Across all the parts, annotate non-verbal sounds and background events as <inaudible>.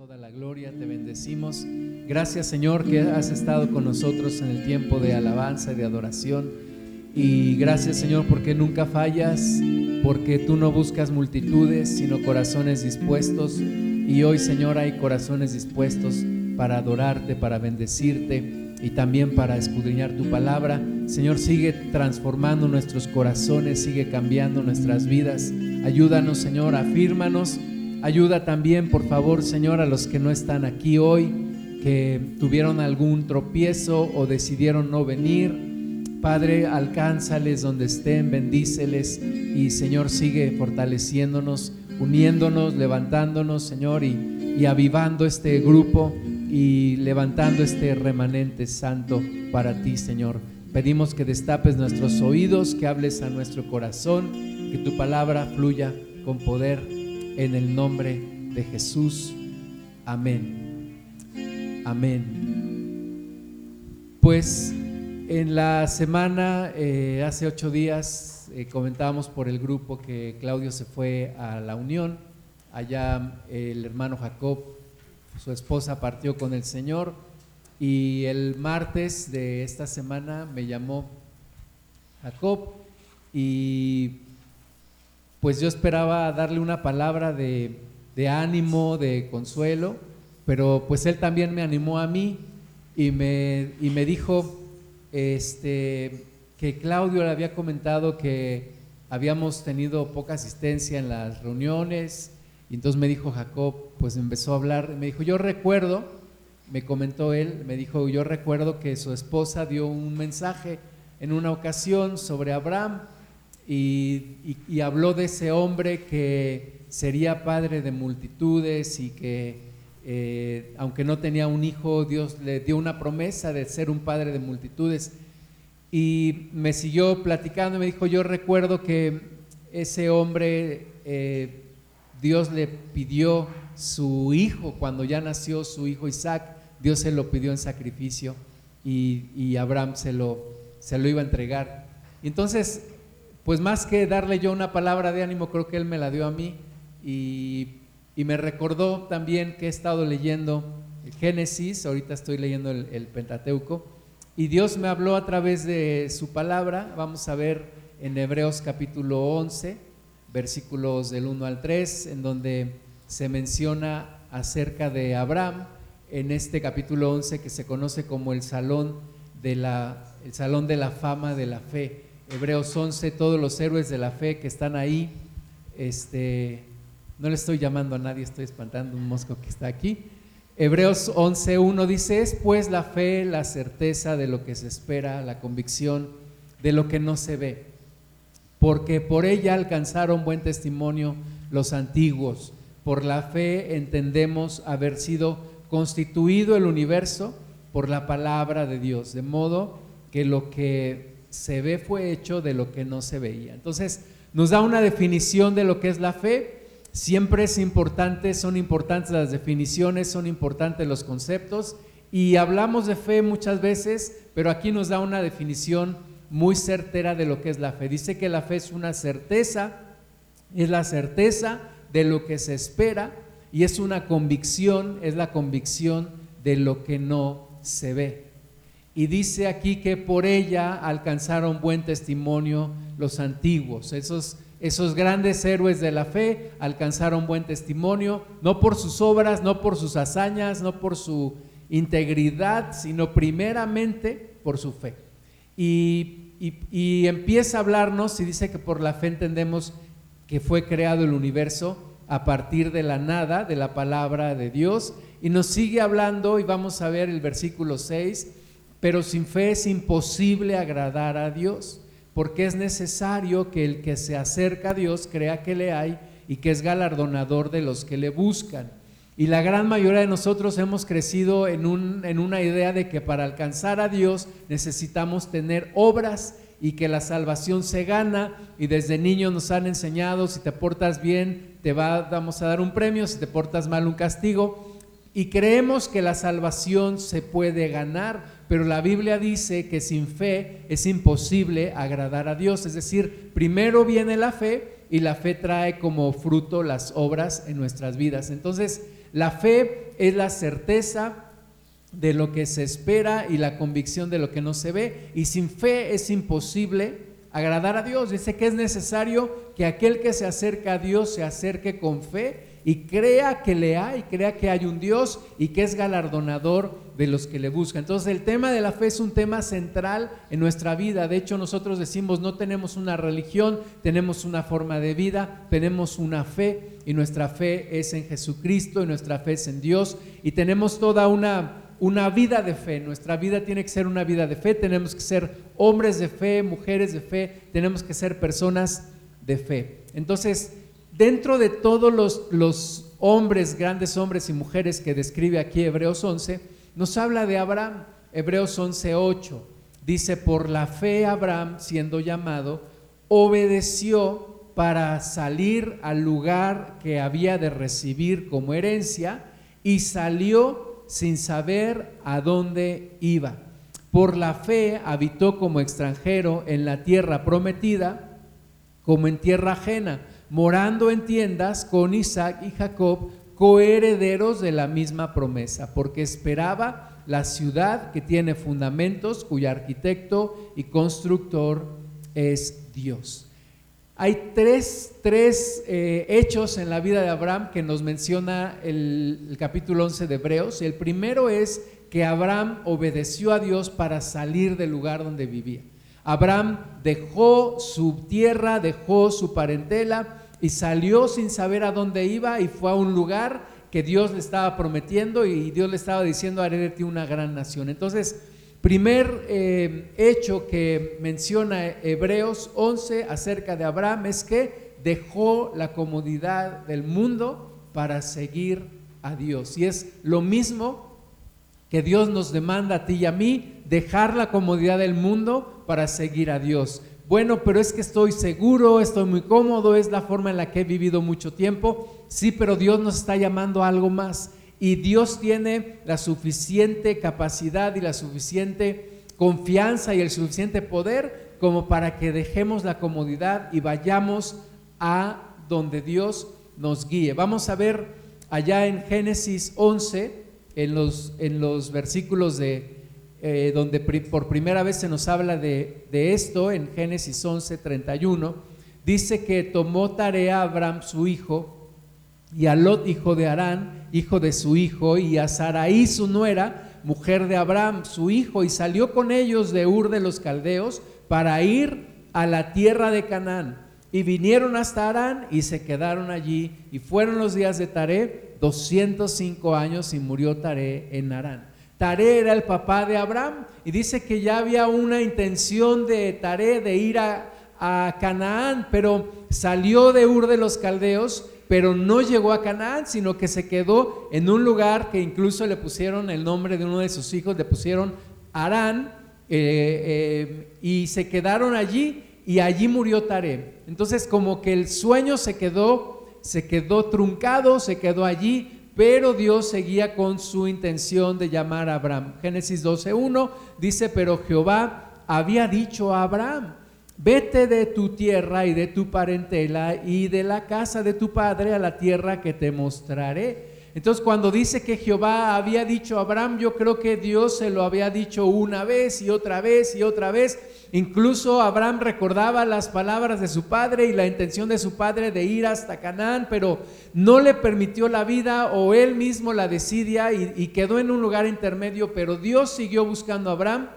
toda la gloria, te bendecimos. Gracias Señor que has estado con nosotros en el tiempo de alabanza y de adoración. Y gracias Señor porque nunca fallas, porque tú no buscas multitudes, sino corazones dispuestos. Y hoy Señor hay corazones dispuestos para adorarte, para bendecirte y también para escudriñar tu palabra. Señor, sigue transformando nuestros corazones, sigue cambiando nuestras vidas. Ayúdanos Señor, afírmanos Ayuda también, por favor, Señor, a los que no están aquí hoy, que tuvieron algún tropiezo o decidieron no venir. Padre, alcánzales donde estén, bendíceles y Señor, sigue fortaleciéndonos, uniéndonos, levantándonos, Señor, y, y avivando este grupo y levantando este remanente santo para ti, Señor. Pedimos que destapes nuestros oídos, que hables a nuestro corazón, que tu palabra fluya con poder en el nombre de Jesús. Amén. Amén. Pues en la semana, eh, hace ocho días, eh, comentábamos por el grupo que Claudio se fue a la Unión. Allá el hermano Jacob, su esposa, partió con el Señor. Y el martes de esta semana me llamó Jacob y pues yo esperaba darle una palabra de, ánimo, de consuelo, pero pues él también me animó a mí y me, y me dijo este, que Claudio le había comentado que habíamos tenido poca asistencia en las reuniones, y entonces me dijo Jacob, pues empezó a hablar, me dijo, yo recuerdo, me comentó él, me dijo, yo recuerdo que su esposa dio un mensaje en una ocasión sobre Abraham, y, habló de ese hombre que sería padre de multitudes y que eh, aunque no tenía un hijo, Dios le dio una promesa de ser un padre de multitudes. Y me siguió platicando y me dijo, yo recuerdo que ese hombre, eh, Dios le pidió su hijo, cuando ya nació su hijo Isaac, Dios se lo pidió en sacrificio y, Abraham se lo, se lo iba a entregar. Y entonces pues más que darle yo una palabra de ánimo, creo que él me la dio a mí y, me recordó también que he estado leyendo el Génesis, ahorita estoy leyendo el, Pentateuco, y Dios me habló a través de su palabra, vamos a ver en Hebreos capítulo 11, versículos del 1 al 3, en donde se menciona acerca de Abraham, en este capítulo 11 que se conoce como el salón de la, el salón de la fama de la fe. Hebreos 11, todos los héroes de la fe que están ahí. Este, no le estoy llamando a nadie, estoy espantando un mosco que está aquí. Hebreos 11, 1 dice, es pues la fe, la certeza de lo que se espera, la convicción de lo que no se ve, porque por ella alcanzaron buen testimonio los antiguos. Por la fe entendemos haber sido constituido el universo por la palabra de Dios, de modo que lo que se ve fue hecho de lo que no se veía. Entonces, nos da una definición de lo que es la fe. Siempre es importante, son importantes las definiciones, son importantes los conceptos. Y hablamos de fe muchas veces, pero aquí nos da una definición muy certera de lo que es la fe. Dice que la fe es una certeza, es la certeza de lo que se espera y es una convicción, es la convicción de lo que no se ve. Y dice aquí que por ella alcanzaron buen testimonio los antiguos, esos, esos grandes héroes de la fe alcanzaron buen testimonio, no por sus obras, no por sus hazañas, no por su integridad, sino primeramente por su fe. Y, y empieza a hablarnos y dice que por la fe entendemos que fue creado el universo a partir de la nada, de la palabra de Dios, y nos sigue hablando y vamos a ver el versículo 6 pero sin fe es imposible agradar a Dios, porque es necesario que el que se acerca a Dios crea que le hay y que es galardonador de los que le buscan. Y la gran mayoría de nosotros hemos crecido en, una idea de que para alcanzar a Dios necesitamos tener obras y que la salvación se gana y desde niños nos han enseñado si te portas bien te va, vamos a dar un premio, si te portas mal un castigo y creemos que la salvación se puede ganar pero la Biblia dice que sin fe es imposible agradar a Dios. Es decir, primero viene la fe y la fe trae como fruto las obras en nuestras vidas. Entonces, la fe es la certeza de lo que se espera y la convicción de lo que no se ve. Y sin fe es imposible agradar a Dios. Dice que es necesario que aquel que se acerca a Dios se acerque con fe y crea que le hay, crea que hay un Dios y que es galardonador de los que le buscan. Entonces el tema de la fe es un tema central en nuestra vida. De hecho nosotros decimos no tenemos una religión, tenemos una forma de vida, tenemos una fe y nuestra fe es en Jesucristo y nuestra fe es en Dios y tenemos toda una una vida de fe. Nuestra vida tiene que ser una vida de fe. Tenemos que ser hombres de fe, mujeres de fe. Tenemos que ser personas de fe. Entonces, dentro de todos los, hombres, grandes hombres y mujeres que describe aquí Hebreos 11, nos habla de Abraham. Hebreos 11:8 dice, por la fe Abraham, siendo llamado, obedeció para salir al lugar que había de recibir como herencia y salió sin saber a dónde iba. Por la fe habitó como extranjero en la tierra prometida, como en tierra ajena, morando en tiendas con Isaac y Jacob, coherederos de la misma promesa, porque esperaba la ciudad que tiene fundamentos, cuyo arquitecto y constructor es Dios. Hay tres, eh, hechos en la vida de Abraham que nos menciona el, el capítulo 11 de Hebreos. El primero es que Abraham obedeció a Dios para salir del lugar donde vivía. Abraham dejó su tierra, dejó su parentela y salió sin saber a dónde iba y fue a un lugar que Dios le estaba prometiendo y Dios le estaba diciendo, haré de ti una gran nación. Entonces, Primer eh, hecho que menciona Hebreos 11 acerca de Abraham es que dejó la comodidad del mundo para seguir a Dios. Y es lo mismo que Dios nos demanda a ti y a mí, dejar la comodidad del mundo para seguir a Dios. Bueno, pero es que estoy seguro, estoy muy cómodo, es la forma en la que he vivido mucho tiempo. Sí, pero Dios nos está llamando a algo más y Dios tiene la suficiente capacidad y la suficiente confianza y el suficiente poder como para que dejemos la comodidad y vayamos a donde Dios nos guíe. Vamos a ver allá en Génesis 11, en los, en los versículos de eh, donde por primera vez se nos habla de, esto, en Génesis 11, 31, dice que tomó tarea Abraham su hijo y a Lot, hijo de Arán, hijo de su hijo, y a Saraí, su nuera, mujer de Abraham, su hijo, y salió con ellos de Ur de los Caldeos para ir a la tierra de Canaán. Y vinieron hasta Arán y se quedaron allí, y fueron los días de Taré, 205 años, y murió Taré en Arán. Taré era el papá de Abraham, y dice que ya había una intención de Taré de ir a, Canaán, pero salió de Ur de los Caldeos pero no llegó a Canaán, sino que se quedó en un lugar que incluso le pusieron el nombre de uno de sus hijos, le pusieron Arán, eh, eh, y se quedaron allí y allí murió Taré. Entonces como que el sueño se quedó, se quedó truncado, se quedó allí, pero Dios seguía con su intención de llamar a Abraham. Génesis 12.1 dice, pero Jehová había dicho a Abraham, vete de tu tierra y de tu parentela y de la casa de tu padre a la tierra que te mostraré. Entonces cuando dice que Jehová había dicho a Abraham, yo creo que Dios se lo había dicho una vez y otra vez y otra vez. Incluso Abraham recordaba las palabras de su padre y la intención de su padre de ir hasta Canaán, pero no le permitió la vida o él mismo la decidia y, y quedó en un lugar intermedio, pero Dios siguió buscando a Abraham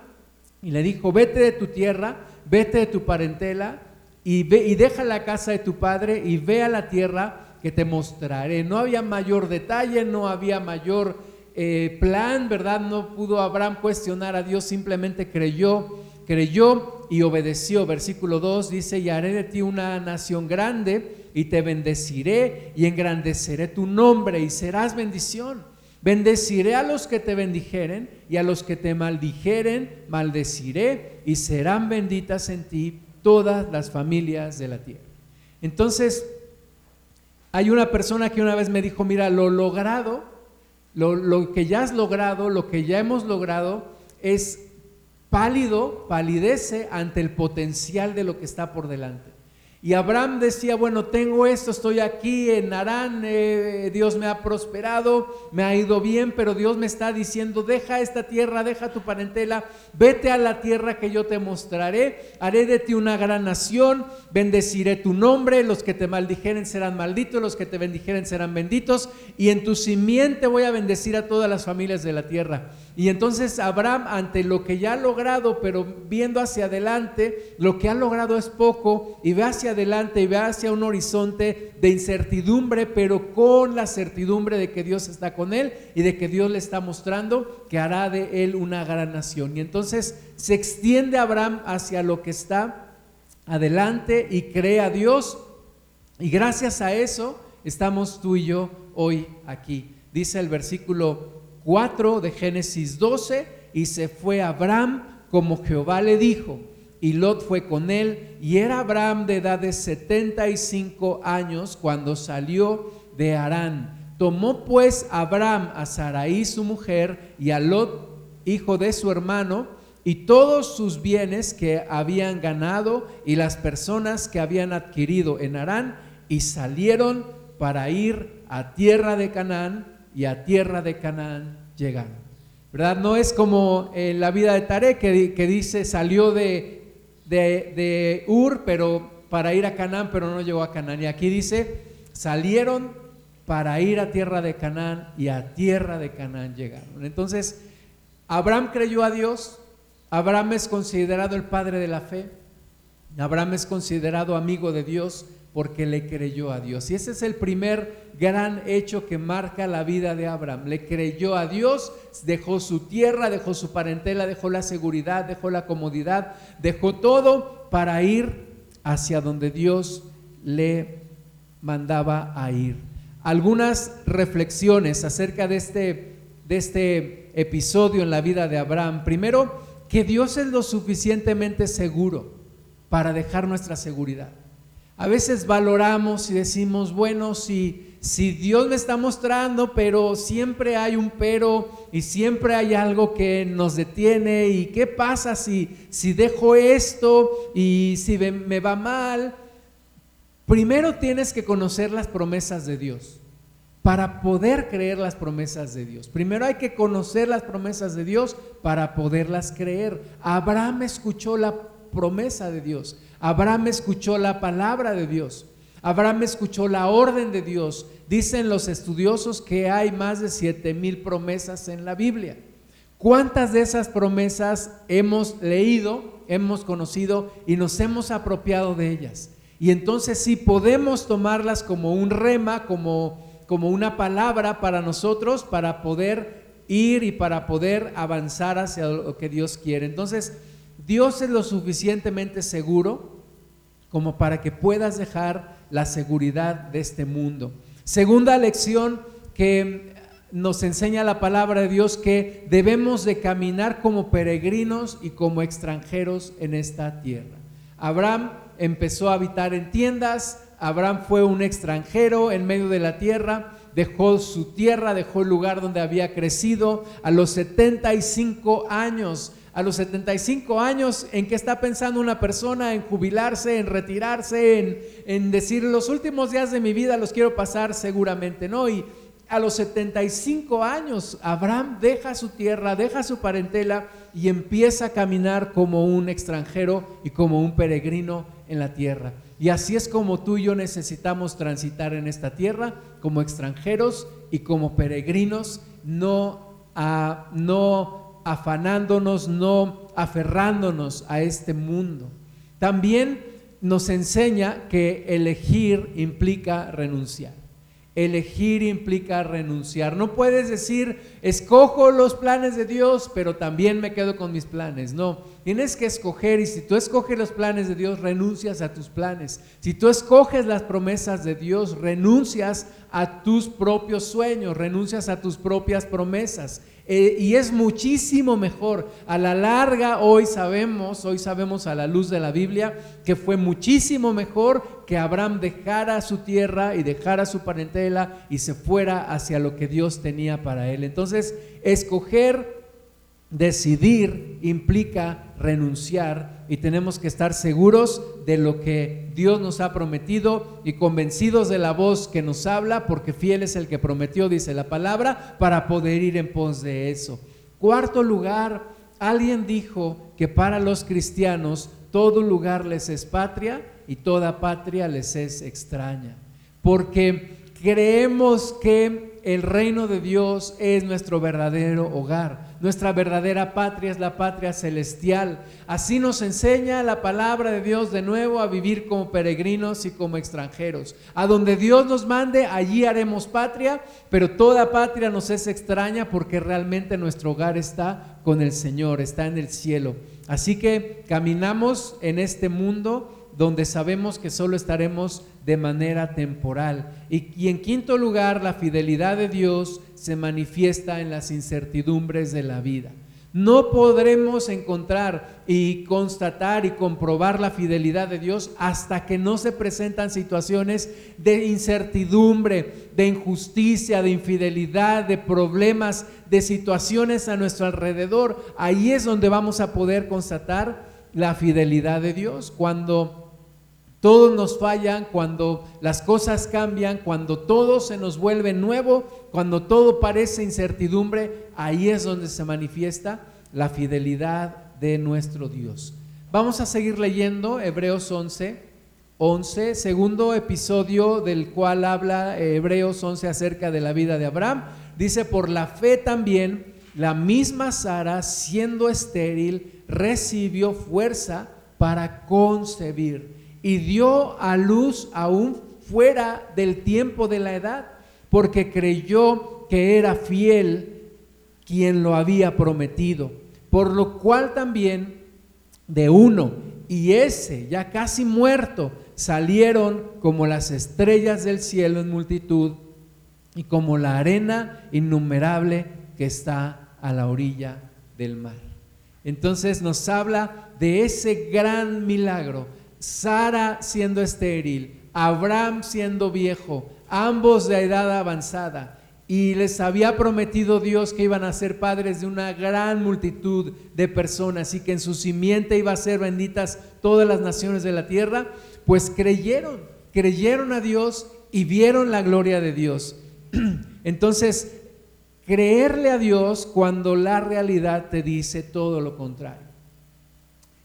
y le dijo, vete de tu tierra vete de tu parentela y, ve, y deja la casa de tu padre y ve a la tierra que te mostraré. No había mayor detalle, no había mayor eh, plan, ¿verdad? No pudo Abraham cuestionar a Dios, simplemente creyó, creyó y obedeció. Versículo 2 dice, y haré de ti una nación grande y te bendeciré y engrandeceré tu nombre y serás bendición. Bendeciré a los que te bendijeren y a los que te maldijeren, maldeciré y serán benditas en ti todas las familias de la tierra. Entonces, hay una persona que una vez me dijo, mira, lo logrado, lo, que ya has logrado, lo que ya hemos logrado es pálido, palidece ante el potencial de lo que está por delante. Y Abraham decía, bueno, tengo esto, estoy aquí en Arán, eh, Dios me ha prosperado, me ha ido bien, pero Dios me está diciendo, deja esta tierra, deja tu parentela, vete a la tierra que yo te mostraré, haré de ti una gran nación, bendeciré tu nombre, los que te maldijeren serán malditos, los que te bendijeren serán benditos, y en tu simiente voy a bendecir a todas las familias de la tierra. Y entonces Abraham, ante lo que ya ha logrado, pero viendo hacia adelante, lo que ha logrado es poco, y ve hacia adelante y ve hacia un horizonte de incertidumbre, pero con la certidumbre de que Dios está con él y de que Dios le está mostrando que hará de él una gran nación. Y entonces se extiende Abraham hacia lo que está adelante y cree a Dios, y gracias a eso estamos tú y yo hoy aquí. Dice el versículo 4 de Génesis 12, y se fue Abraham como Jehová le dijo, y Lot fue con él, y era Abraham de edad de 75 años cuando salió de Harán. Tomó pues Abraham a Sarai su mujer y a Lot, hijo de su hermano, y todos sus bienes que habían ganado y las personas que habían adquirido en Harán, y salieron para ir a tierra de Canaán, y a tierra de Canaán llegaron. ¿Verdad? No es como en la vida de Taré que, que dice salió de, de, Ur pero para ir a Canaán, pero no llegó a Canaán. Y aquí dice, salieron para ir a tierra de Canaán y a tierra de Canaán llegaron. Entonces, Abraham creyó a Dios, Abraham es considerado el padre de la fe, Abraham es considerado amigo de Dios, porque le creyó a Dios. Y ese es el primer gran hecho que marca la vida de Abraham. Le creyó a Dios, dejó su tierra, dejó su parentela, dejó la seguridad, dejó la comodidad, dejó todo para ir hacia donde Dios le mandaba a ir. Algunas reflexiones acerca de este, de este episodio en la vida de Abraham. Primero, que Dios es lo suficientemente seguro para dejar nuestra seguridad. A veces valoramos y decimos, bueno, si, si Dios me está mostrando, pero siempre hay un pero y siempre hay algo que nos detiene. ¿Y qué pasa si, si dejo esto y si me va mal? Primero tienes que conocer las promesas de Dios para poder creer las promesas de Dios. Primero hay que conocer las promesas de Dios para poderlas creer. Abraham escuchó la promesa de Dios. Abraham escuchó la palabra de Dios. Abraham escuchó la orden de Dios. Dicen los estudiosos que hay más de siete mil promesas en la Biblia. ¿Cuántas de esas promesas hemos leído, hemos conocido y nos hemos apropiado de ellas? Y entonces sí podemos tomarlas como un rema, como, como una palabra para nosotros, para poder ir y para poder avanzar hacia lo que Dios quiere. Entonces, Dios es lo suficientemente seguro como para que puedas dejar la seguridad de este mundo. Segunda lección que nos enseña la palabra de Dios que debemos de caminar como peregrinos y como extranjeros en esta tierra. Abraham empezó a habitar en tiendas, Abraham fue un extranjero en medio de la tierra, dejó su tierra, dejó el lugar donde había crecido, a los 75 años a los 75 años, ¿en qué está pensando una persona? En jubilarse, en retirarse, en, en, decir los últimos días de mi vida los quiero pasar seguramente, ¿no? Y a los 75 años, Abraham deja su tierra, deja su parentela y empieza a caminar como un extranjero y como un peregrino en la tierra. Y así es como tú y yo necesitamos transitar en esta tierra, como extranjeros y como peregrinos, no, a, no afanándonos, no aferrándonos a este mundo. También nos enseña que elegir implica renunciar. Elegir implica renunciar. No puedes decir, escojo los planes de Dios, pero también me quedo con mis planes. No, tienes que escoger y si tú escoges los planes de Dios, renuncias a tus planes. Si tú escoges las promesas de Dios, renuncias a tus propios sueños, renuncias a tus propias promesas. Eh, y es muchísimo mejor. A la larga, hoy sabemos, hoy sabemos a la luz de la Biblia, que fue muchísimo mejor que Abraham dejara su tierra y dejara su parentela y se fuera hacia lo que Dios tenía para él. Entonces, escoger decidir implica renunciar y tenemos que estar seguros de lo que Dios nos ha prometido y convencidos de la voz que nos habla, porque fiel es el que prometió, dice la palabra, para poder ir en pos de eso. Cuarto lugar, alguien dijo que para los cristianos todo lugar les es patria y toda patria les es extraña, porque creemos que el reino de Dios es nuestro verdadero hogar. Nuestra verdadera patria es la patria celestial. Así nos enseña la palabra de Dios de nuevo a vivir como peregrinos y como extranjeros. A donde Dios nos mande, allí haremos patria, pero toda patria nos es extraña porque realmente nuestro hogar está con el Señor, está en el cielo. Así que caminamos en este mundo donde sabemos que solo estaremos de manera temporal. Y, en quinto lugar, la fidelidad de Dios se manifiesta en las incertidumbres de la vida. No podremos encontrar y constatar y comprobar la fidelidad de Dios hasta que no se presentan situaciones de incertidumbre, de injusticia, de infidelidad, de problemas, de situaciones a nuestro alrededor. Ahí es donde vamos a poder constatar la fidelidad de Dios. Cuando todos nos fallan, cuando las cosas cambian, cuando todo se nos vuelve nuevo, cuando todo parece incertidumbre, ahí es donde se manifiesta la fidelidad de nuestro Dios. Vamos a seguir leyendo Hebreos 11, 11, segundo episodio del cual habla Hebreos 11 acerca de la vida de Abraham. Dice, por la fe también, la misma Sara, siendo estéril, recibió fuerza para concebir y dio a luz aún fuera del tiempo de la edad, porque creyó que era fiel quien lo había prometido, por lo cual también de uno y ese ya casi muerto salieron como las estrellas del cielo en multitud y como la arena innumerable que está a la orilla del mar. Entonces nos habla de ese gran milagro Sara siendo estéril, Abraham siendo viejo, ambos de edad avanzada, y les había prometido Dios que iban a ser padres de una gran multitud de personas y que en su simiente iba a ser benditas todas las naciones de la tierra, pues creyeron, creyeron a Dios y vieron la gloria de Dios. <clears throat> Entonces, creerle a Dios cuando la realidad te dice todo lo contrario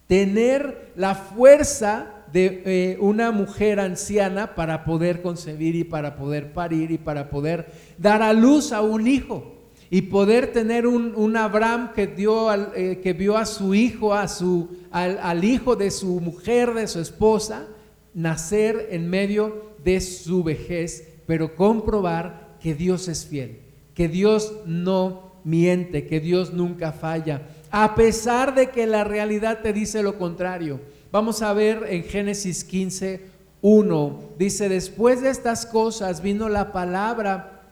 tener la fuerza de eh, una mujer anciana para poder concebir y para poder parir y para poder dar a luz a un hijo. Y poder tener un, Abraham que, dio eh, que vio a su hijo, a su, al, al hijo de su mujer, de su esposa, nacer en medio de su vejez, pero comprobar que Dios es fiel, que Dios no miente, que Dios nunca falla a pesar de que la realidad te dice lo contrario. Vamos a ver en Génesis 15, 1. Dice, después de estas cosas vino la palabra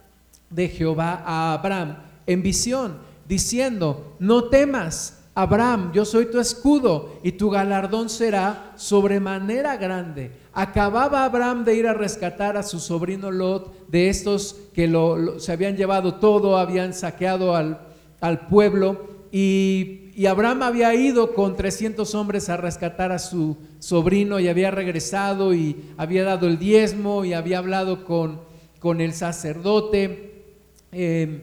de Jehová a Abraham en visión, diciendo, no temas, Abraham, yo soy tu escudo y tu galardón será sobremanera grande. Acababa Abraham de ir a rescatar a su sobrino Lot de estos que se habían llevado todo, habían saqueado al, al pueblo y, Abraham había ido con 300 hombres a rescatar a su sobrino y había regresado y había dado el diezmo y había hablado con, con el sacerdote, eh,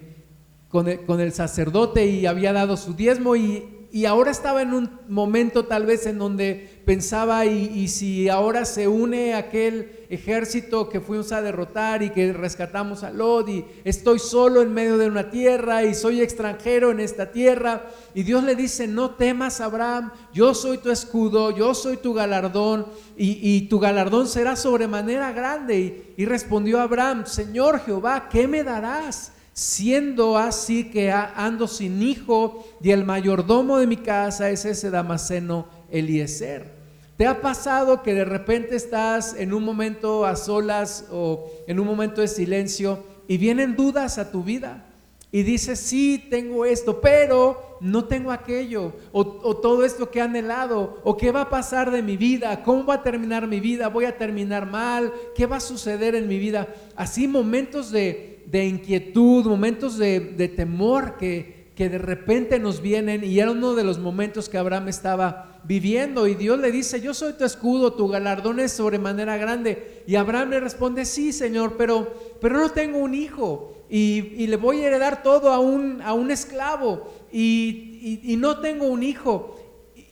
con, el, con, el, sacerdote y había dado su diezmo y, y ahora estaba en un momento tal vez en donde pensaba, y, si ahora se une aquel ejército que fuimos a derrotar y que rescatamos a Lot, y estoy solo en medio de una tierra y soy extranjero en esta tierra, y Dios le dice, no temas Abraham, yo soy tu escudo, yo soy tu galardón, y, tu galardón será sobremanera grande. y respondió Abraham, Señor Jehová, ¿qué me darás? Siendo así que ando sin hijo y el mayordomo de mi casa es ese Damaseno Eliezer. ¿Te ha pasado que de repente estás en un momento a solas o en un momento de silencio y vienen dudas a tu vida? Y dices, sí, tengo esto, pero no tengo aquello, o, o, todo esto que he anhelado, o qué va a pasar de mi vida, cómo va a terminar mi vida, voy a terminar mal, qué va a suceder en mi vida. Así momentos de, de inquietud, momentos de, temor que, que de repente nos vienen y era uno de los momentos que Abraham estaba viviendo y Dios le dice, yo soy tu escudo, tu galardón es sobremanera grande. Y Abraham le responde, sí, Señor, pero, pero no tengo un hijo y, le voy a heredar todo a un, a un esclavo y, y, no tengo un hijo.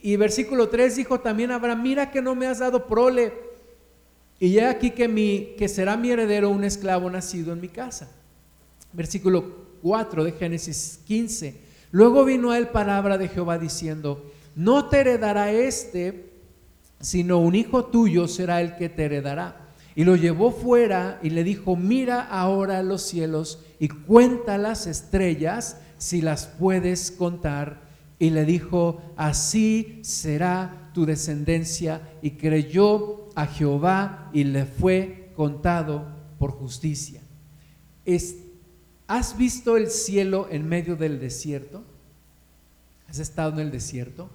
Y versículo 3 dijo también Abraham, mira que no me has dado prole. Y ya aquí que, mi, que será mi heredero un esclavo nacido en mi casa. Versículo 4 de Génesis 15. Luego vino a él palabra de Jehová diciendo, no te heredará este, sino un hijo tuyo será el que te heredará. Y lo llevó fuera y le dijo, mira ahora los cielos y cuenta las estrellas si las puedes contar. Y le dijo, así será tu descendencia. Y creyó a Jehová y le fue contado por justicia. ¿Has visto el cielo en medio del desierto? ¿Has estado en el desierto?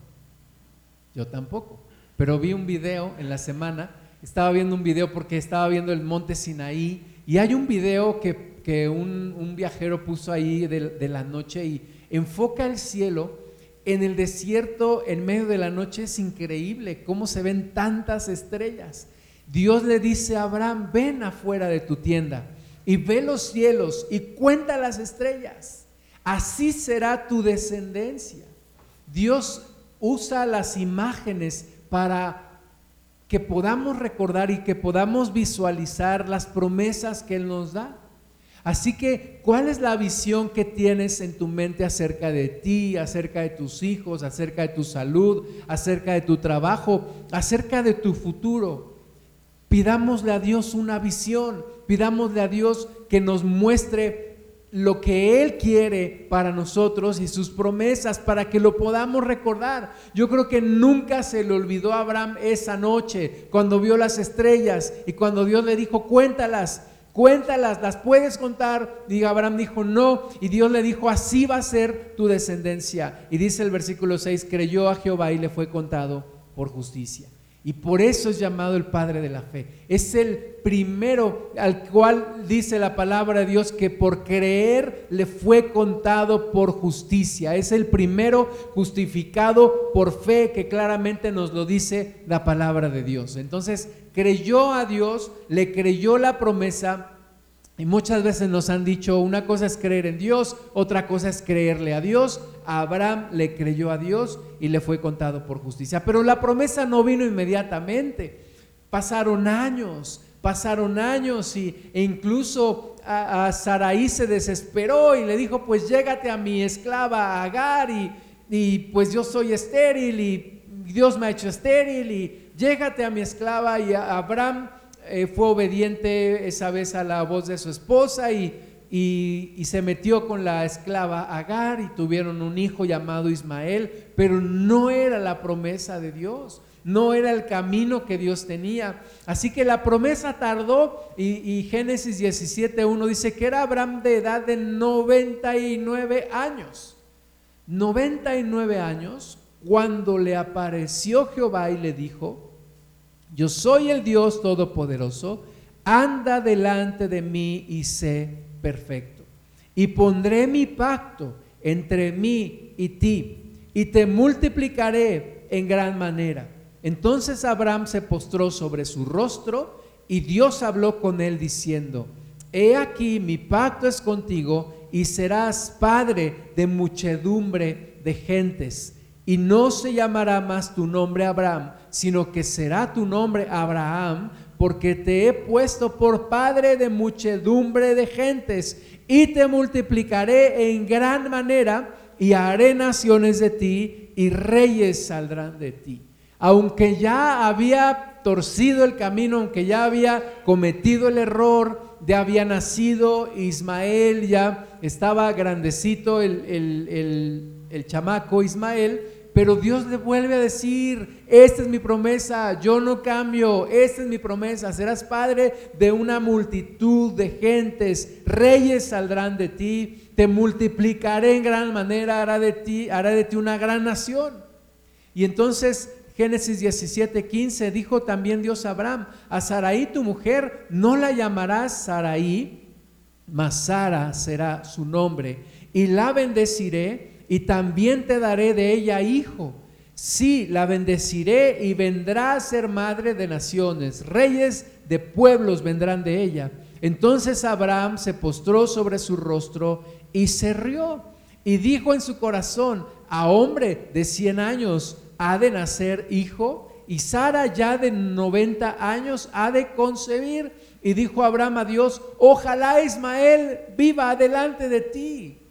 Yo tampoco. Pero vi un video en la semana, estaba viendo un video porque estaba viendo el monte Sinaí y hay un video que, un, viajero puso ahí de, de la noche y enfoca el cielo en el desierto en medio de la noche. Es increíble cómo se ven tantas estrellas. Dios le dice a Abraham, ven afuera de tu tienda y ve los cielos y cuenta las estrellas. Así será tu descendencia. Dios usa las imágenes para que podamos recordar y que podamos visualizar las promesas que Él nos da. Así que, ¿cuál es la visión que tienes en tu mente acerca de ti, acerca de tus hijos, acerca de tu salud, acerca de tu trabajo, acerca de tu futuro? Pidámosle a Dios una visión, pidámosle a Dios que nos muestre lo que Él quiere para nosotros y sus promesas para que lo podamos recordar. Yo creo que nunca se le olvidó a Abraham esa noche cuando vio las estrellas y cuando Dios le dijo, cuéntalas, cuéntalas, las puedes contar. Y Abraham dijo, no. Y Dios le dijo, así va a ser tu descendencia. Y dice el versículo 6, creyó a Jehová y le fue contado por justicia. Y por eso es llamado el Padre de la Fe. Es el primero al cual dice la palabra de Dios que por creer le fue contado por justicia. Es el primero justificado por fe que claramente nos lo dice la palabra de Dios. Entonces creyó a Dios, le creyó la promesa y muchas veces nos han dicho, una cosa es creer en Dios, otra cosa es creerle a Dios. Abraham le creyó a Dios y le fue contado por justicia. Pero la promesa no vino inmediatamente. Pasaron años, pasaron años y, e incluso a, a, Saraí se desesperó y le dijo, pues llégate a mi esclava Agar y, y pues yo soy estéril y Dios me ha hecho estéril y llégate a mi esclava y Abraham eh, fue obediente esa vez a la voz de su esposa y, y, se metió con la esclava Agar y tuvieron un hijo llamado Ismael, pero no era la promesa de Dios, no era el camino que Dios tenía. Así que la promesa tardó y, y Génesis 17.1 dice que era Abraham de edad de 99 años. 99 años cuando le apareció Jehová y le dijo, yo soy el Dios Todopoderoso, anda delante de mí y sé perfecto. Y pondré mi pacto entre mí y ti, y te multiplicaré en gran manera. Entonces Abraham se postró sobre su rostro, y Dios habló con él diciendo, He aquí mi pacto es contigo, y serás padre de muchedumbre de gentes y no se llamará más tu nombre Abraham, sino que será tu nombre Abraham, porque te he puesto por padre de muchedumbre de gentes, y te multiplicaré en gran manera, y haré naciones de ti, y reyes saldrán de ti. Aunque ya había torcido el camino, aunque ya había cometido el error, ya había nacido Ismael, ya estaba grandecito el, el, el chamaco Ismael, pero Dios le vuelve a decir, esta es mi promesa, yo no cambio, esta es mi promesa, serás padre de una multitud de gentes, reyes saldrán de ti, te multiplicaré en gran manera, hará de ti, una gran nación. Y entonces Génesis 17, 15 dijo también Dios a Abraham, a Saraí tu mujer no la llamarás Saraí, mas Sara será su nombre, y la bendeciré y también te daré de ella hijo. Sí, la bendeciré y vendrá a ser madre de naciones. Reyes de pueblos vendrán de ella. Entonces Abraham se postró sobre su rostro y se rió y dijo en su corazón, a hombre de 100 años ha de nacer hijo y Sara ya de 90 años ha de concebir. Y dijo Abraham a Dios, ojalá Ismael viva delante de ti.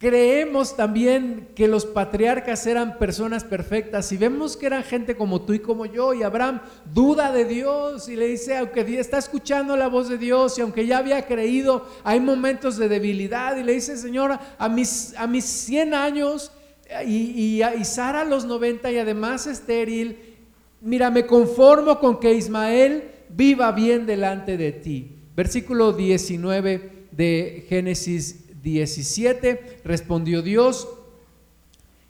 Creemos también que los patriarcas eran personas perfectas y vemos que eran gente como tú y como yo y Abraham duda de Dios y le dice, aunque está escuchando la voz de Dios y aunque ya había creído, hay momentos de debilidad y le dice, Señor, a mis, a mis 100 años y, y, Sara a los 90 y además estéril, mira, me conformo con que Ismael viva bien delante de ti. Versículo 19 de Génesis 17, respondió Dios,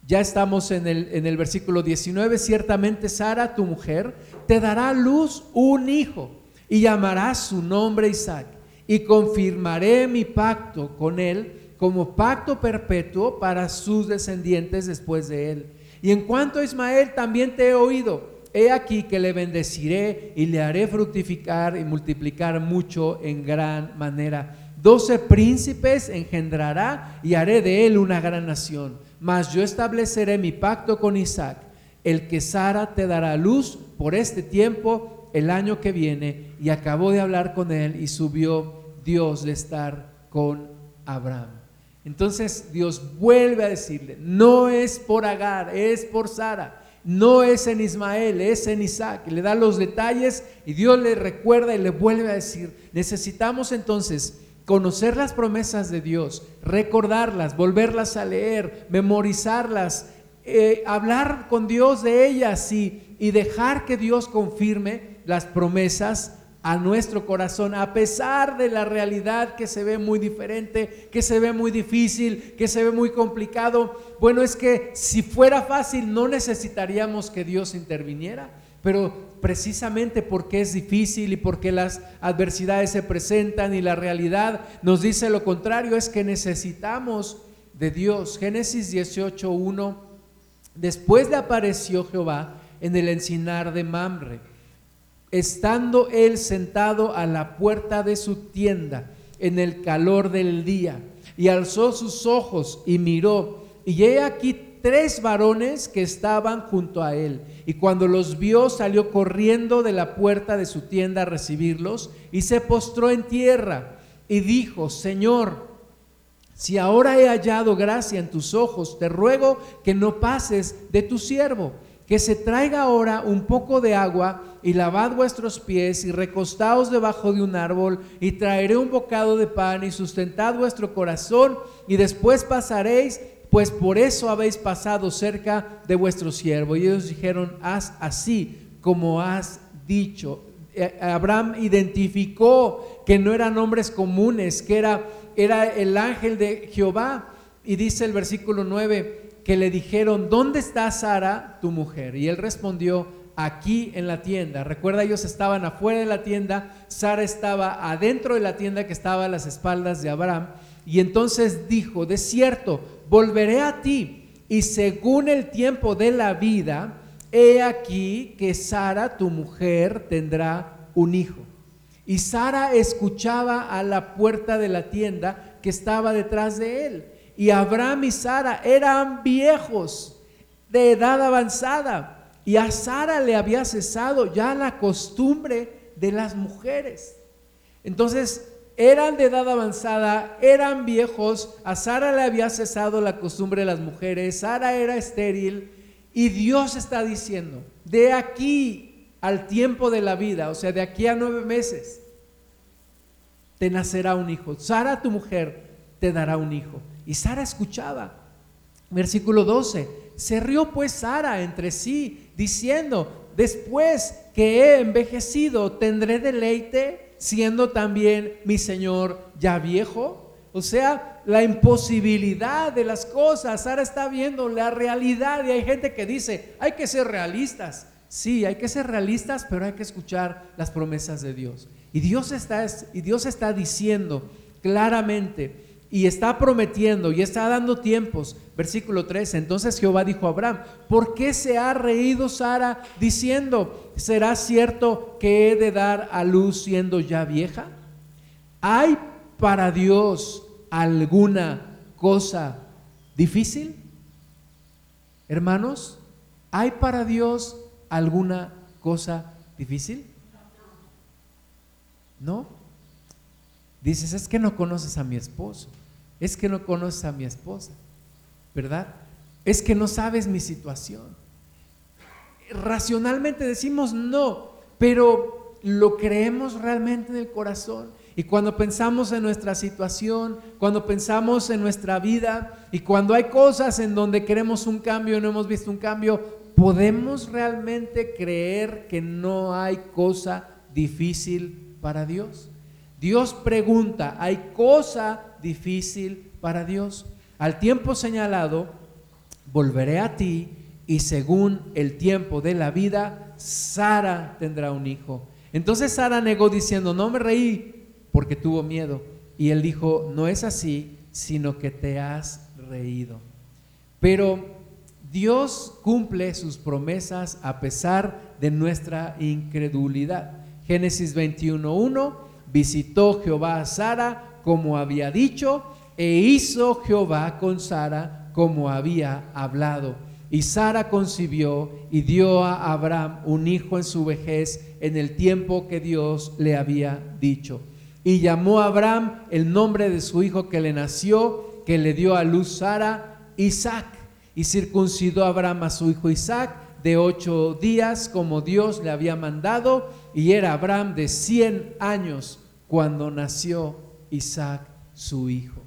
ya estamos en el, en el versículo 19, ciertamente Sara, tu mujer, te dará luz un hijo y llamará su nombre Isaac y confirmaré mi pacto con él como pacto perpetuo para sus descendientes después de él. Y en cuanto a Ismael, también te he oído. He aquí que le bendeciré y le haré fructificar y multiplicar mucho en gran manera Doce príncipes engendrará y haré de él una gran nación. Mas yo estableceré mi pacto con Isaac, el que Sara te dará luz por este tiempo, el año que viene. Y acabó de hablar con él y subió Dios de estar con Abraham. Entonces Dios vuelve a decirle, no es por Agar, es por Sara. No es en Ismael, es en Isaac. Le da los detalles y Dios le recuerda y le vuelve a decir, necesitamos entonces conocer las promesas de Dios, recordarlas, volverlas a leer, memorizarlas, eh, hablar con Dios de ellas y, y dejar que Dios confirme las promesas a nuestro corazón, a pesar de la realidad que se ve muy diferente, que se ve muy difícil, que se ve muy complicado. Bueno, es que si fuera fácil no necesitaríamos que Dios interviniera, pero precisamente porque es difícil y porque las adversidades se presentan y la realidad nos dice lo contrario, es que necesitamos de Dios. Génesis 18.1, después le apareció Jehová en el encinar de Mamre, estando él sentado a la puerta de su tienda en el calor del día, y alzó sus ojos y miró, y he aquí tres varones que estaban junto a él. Y cuando los vio, salió corriendo de la puerta de su tienda a recibirlos y se postró en tierra y dijo, Señor, si ahora he hallado gracia en tus ojos, te ruego que no pases de tu siervo, que se traiga ahora un poco de agua y lavad vuestros pies y recostaos debajo de un árbol y traeré un bocado de pan y sustentad vuestro corazón y después pasaréis pues por eso habéis pasado cerca de vuestro siervo. Y ellos dijeron, haz así como has dicho. Eh, Abraham identificó que no eran hombres comunes, que era, era el ángel de Jehová. Y dice el versículo 9 que le dijeron, ¿dónde está Sara, tu mujer? Y él respondió, aquí en la tienda. Recuerda, ellos estaban afuera de la tienda, Sara estaba adentro de la tienda que estaba a las espaldas de Abraham. Y entonces dijo, de cierto, volveré a ti y según el tiempo de la vida, he aquí que Sara, tu mujer, tendrá un hijo. Y Sara escuchaba a la puerta de la tienda que estaba detrás de él. Y Abraham y Sara eran viejos, de edad avanzada. Y a Sara le había cesado ya la costumbre de las mujeres. Entonces eran de edad avanzada, eran viejos, a Sara le había cesado la costumbre de las mujeres, Sara era estéril y Dios está diciendo, de aquí al tiempo de la vida, o sea, de aquí a nueve meses, te nacerá un hijo. Sara, tu mujer, te dará un hijo. Y Sara escuchaba. Versículo 12. Se rió pues Sara entre sí, diciendo, después que he envejecido, tendré deleite siendo también mi Señor ya viejo? O sea, la imposibilidad de las cosas. Sara está viendo la realidad y hay gente que dice, hay que ser realistas. Sí, hay que ser realistas, pero hay que escuchar las promesas de Dios. Y Dios está, y Dios está diciendo claramente y está prometiendo y está dando tiempos. Versículo 13. Entonces Jehová dijo a Abraham, ¿por qué se ha reído Sara diciendo, ¿será cierto que he de dar a luz siendo ya vieja? ¿Hay para Dios alguna cosa difícil? Hermanos, ¿hay para Dios alguna cosa difícil? ¿No? Dices, es que no conoces a mi esposo es que no conoces a mi esposa, ¿verdad? Es que no sabes mi situación. Racionalmente decimos no, pero lo creemos realmente en el corazón. Y cuando pensamos en nuestra situación, cuando pensamos en nuestra vida y cuando hay cosas en donde queremos un cambio y no hemos visto un cambio, ¿podemos realmente creer que no hay cosa difícil para Dios? Dios pregunta, ¿hay cosa difícil para Dios? Al tiempo señalado, volveré a ti y según el tiempo de la vida, Sara tendrá un hijo. Entonces Sara negó diciendo, no me reí porque tuvo miedo. Y él dijo, no es así, sino que te has reído. Pero Dios cumple sus promesas a pesar de nuestra incredulidad. Génesis 21.1 visitó Jehová a Sara como había dicho, e hizo Jehová con Sara como había hablado. Y Sara concibió y dio a Abraham un hijo en su vejez en el tiempo que Dios le había dicho. Y llamó a Abraham el nombre de su hijo que le nació, que le dio a luz Sara, Isaac. Y circuncidó a Abraham a su hijo Isaac de ocho días como Dios le había mandado. Y era Abraham de cien años cuando nació Isaac, su hijo.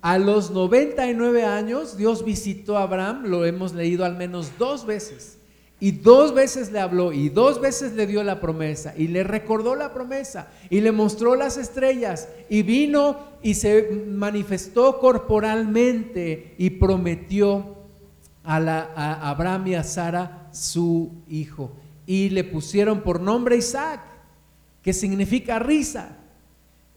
A los 99 años Dios visitó a Abraham, lo hemos leído al menos dos veces, y dos veces le habló y dos veces le dio la promesa y le recordó la promesa y le mostró las estrellas y vino y se manifestó corporalmente y prometió a, a Abraham y a Sara su hijo. Y le pusieron por nombre Isaac, que significa risa.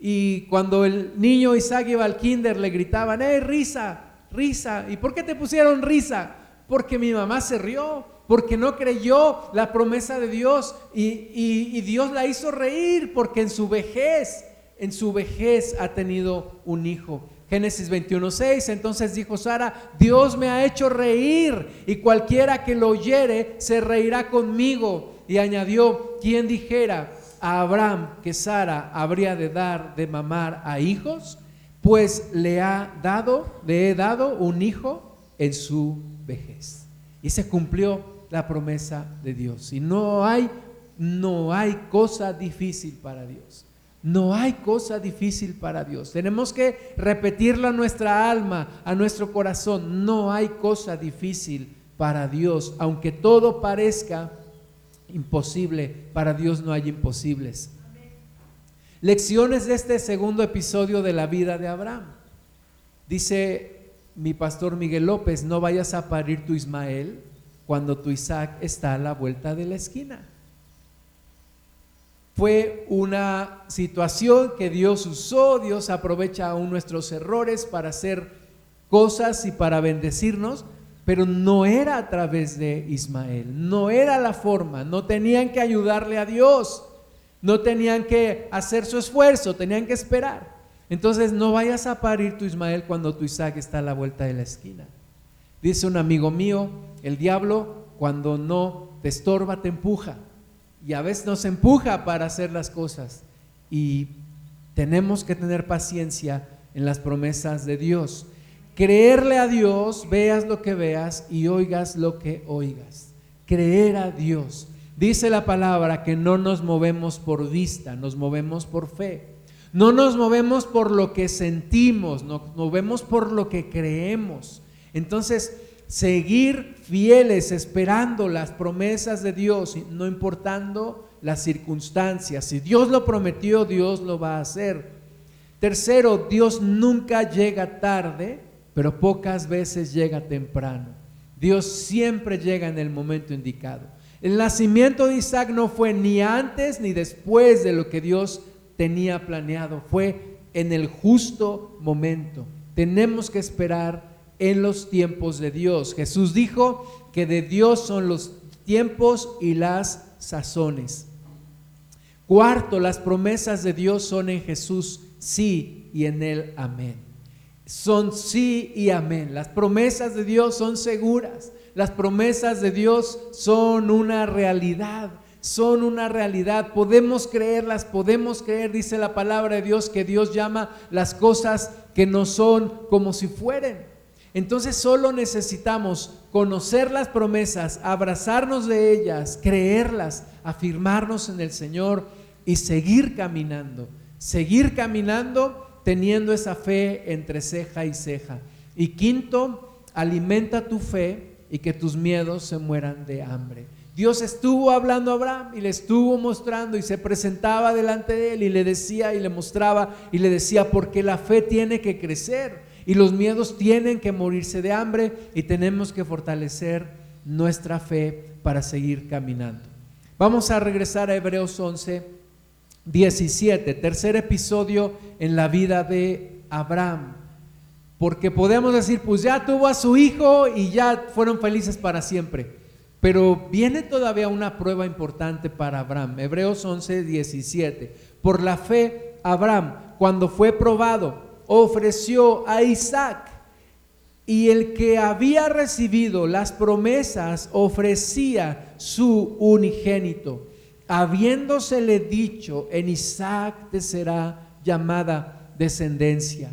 Y cuando el niño Isaac iba al le gritaban, ¡eh, risa, risa! ¿Y por qué te pusieron risa? Porque mi mamá se rió, porque no creyó la promesa de Dios y, Dios la hizo reír porque en su vejez, en su vejez ha tenido un hijo. Génesis 21:6, entonces dijo Sara, Dios me ha hecho reír y cualquiera que lo oyere se reirá conmigo. Y añadió, quien dijera, a Abraham que Sara habría de dar de mamar a hijos, pues le ha dado, le he dado un hijo en su vejez. Y se cumplió la promesa de Dios. Y no hay, no hay cosa difícil para Dios. No hay cosa difícil para Dios. Tenemos que repetirlo a nuestra alma, a nuestro corazón. No hay cosa difícil para Dios, aunque todo parezca imposible. Para Dios no hay imposibles. Lecciones de este segundo episodio de la vida de Abraham. Dice mi pastor Miguel López, no vayas a parir tu Ismael cuando tu Isaac está a la vuelta de la esquina. Fue una situación que Dios usó, Dios aprovecha aún nuestros errores para hacer cosas y para bendecirnos, pero no era a través de Ismael, no era la forma, no tenían que ayudarle a Dios, no tenían que hacer su esfuerzo, tenían que esperar. Entonces no vayas a parir tu Ismael cuando tu Isaac está a la vuelta de la esquina. Dice un amigo mío, el diablo cuando no te estorba te empuja y a veces nos empuja para hacer las cosas y tenemos que tener paciencia en las promesas de Dios creerle a Dios, veas lo que veas y oigas lo que oigas. Creer a Dios. Dice la palabra que no nos movemos por vista, nos movemos por fe. No nos movemos por lo que sentimos, nos movemos por lo que creemos. Entonces, seguir fieles, esperando las promesas de Dios, no importando las circunstancias. Si Dios lo prometió, Dios lo va a hacer. Tercero, Dios nunca llega tarde pero pocas veces llega temprano. Dios siempre llega en el momento indicado. El nacimiento de Isaac no fue ni antes ni después de lo que Dios tenía planeado, fue en el justo momento. Tenemos que esperar en los tiempos de Dios. Jesús dijo que de Dios son los tiempos y las sazones. Cuarto, las promesas de Dios son en Jesús sí y en Él amén. Son sí y amén. Las promesas de Dios son seguras. Las promesas de Dios son una realidad. Son una realidad. Podemos creerlas, podemos creer, dice la palabra de Dios, que Dios llama las cosas que no son como si fueren. Entonces solo necesitamos conocer las promesas, abrazarnos de ellas, creerlas, afirmarnos en el Señor y seguir caminando, seguir caminando teniendo esa fe entre ceja y ceja. Y quinto, alimenta tu fe y que tus miedos se mueran de hambre. Dios estuvo hablando a Abraham y le estuvo mostrando y se presentaba delante de él y le decía y le mostraba y le decía porque la fe tiene que crecer y los miedos tienen que morirse de hambre y tenemos que fortalecer nuestra fe para seguir caminando. Vamos a regresar a Hebreos 11, 17, tercer episodio en la vida de Abraham. Porque podemos decir, pues ya tuvo a su hijo y ya fueron felices para siempre. Pero viene todavía una prueba importante para Abraham. Hebreos 11, 17. Por la fe, Abraham, cuando fue probado, ofreció a Isaac. Y el que había recibido las promesas ofrecía su unigénito habiéndosele dicho, en Isaac te será llamada descendencia,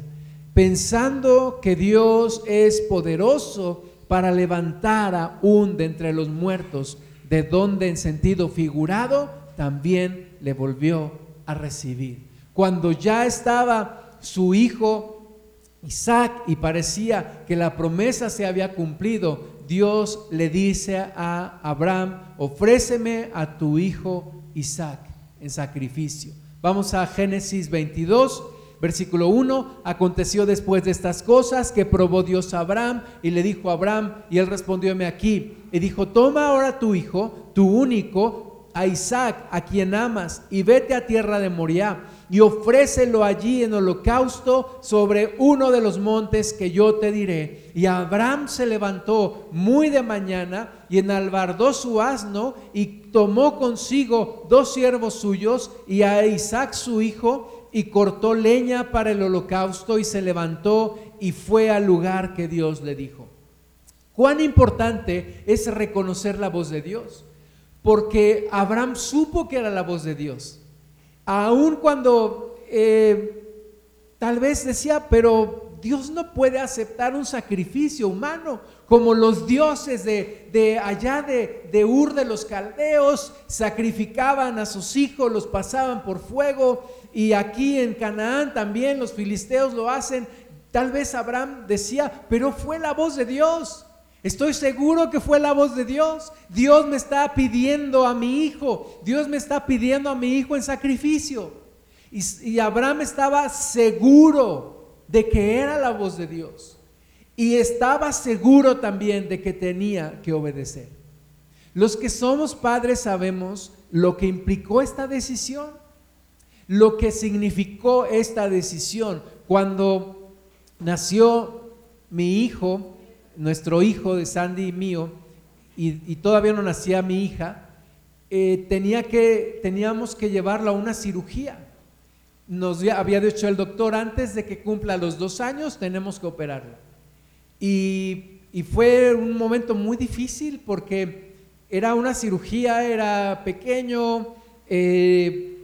pensando que Dios es poderoso para levantar a un de entre los muertos, de donde en sentido figurado también le volvió a recibir. Cuando ya estaba su hijo Isaac y parecía que la promesa se había cumplido, Dios le dice a Abraham, ofréceme a tu hijo Isaac en sacrificio. Vamos a Génesis 22, versículo 1. Aconteció después de estas cosas que probó Dios a Abraham y le dijo a Abraham, y él respondióme aquí, y dijo, toma ahora tu hijo, tu único, a Isaac, a quien amas, y vete a tierra de Moriah y ofrécelo allí en holocausto sobre uno de los montes que yo te diré. Y Abraham se levantó muy de mañana y enalbardó su asno y tomó consigo dos siervos suyos y a Isaac su hijo y cortó leña para el holocausto y se levantó y fue al lugar que Dios le dijo. Cuán importante es reconocer la voz de Dios, porque Abraham supo que era la voz de Dios aun cuando eh, tal vez decía, pero Dios no puede aceptar un sacrificio humano, como los dioses de, allá de, de, Ur de los Caldeos sacrificaban a sus hijos, los pasaban por fuego, y aquí en Canaán también los filisteos lo hacen. Tal vez Abraham decía, pero fue la voz de Dios. Estoy seguro que fue la voz de Dios. Dios me está pidiendo a mi hijo. Dios me está pidiendo a mi hijo en sacrificio. Y, Abraham estaba seguro de que era la voz de Dios. Y estaba seguro también de que tenía que obedecer. Los que somos padres sabemos lo que implicó esta decisión. Lo que significó esta decisión. Cuando nació mi hijo, nuestro hijo de Sandy y mío, y, todavía no nacía mi hija, eh, tenía que, teníamos que llevarla a una cirugía. Nos había dicho el doctor, antes de que cumpla los dos años, tenemos que operarla. Y, fue un momento muy difícil porque era una cirugía, era pequeño, eh,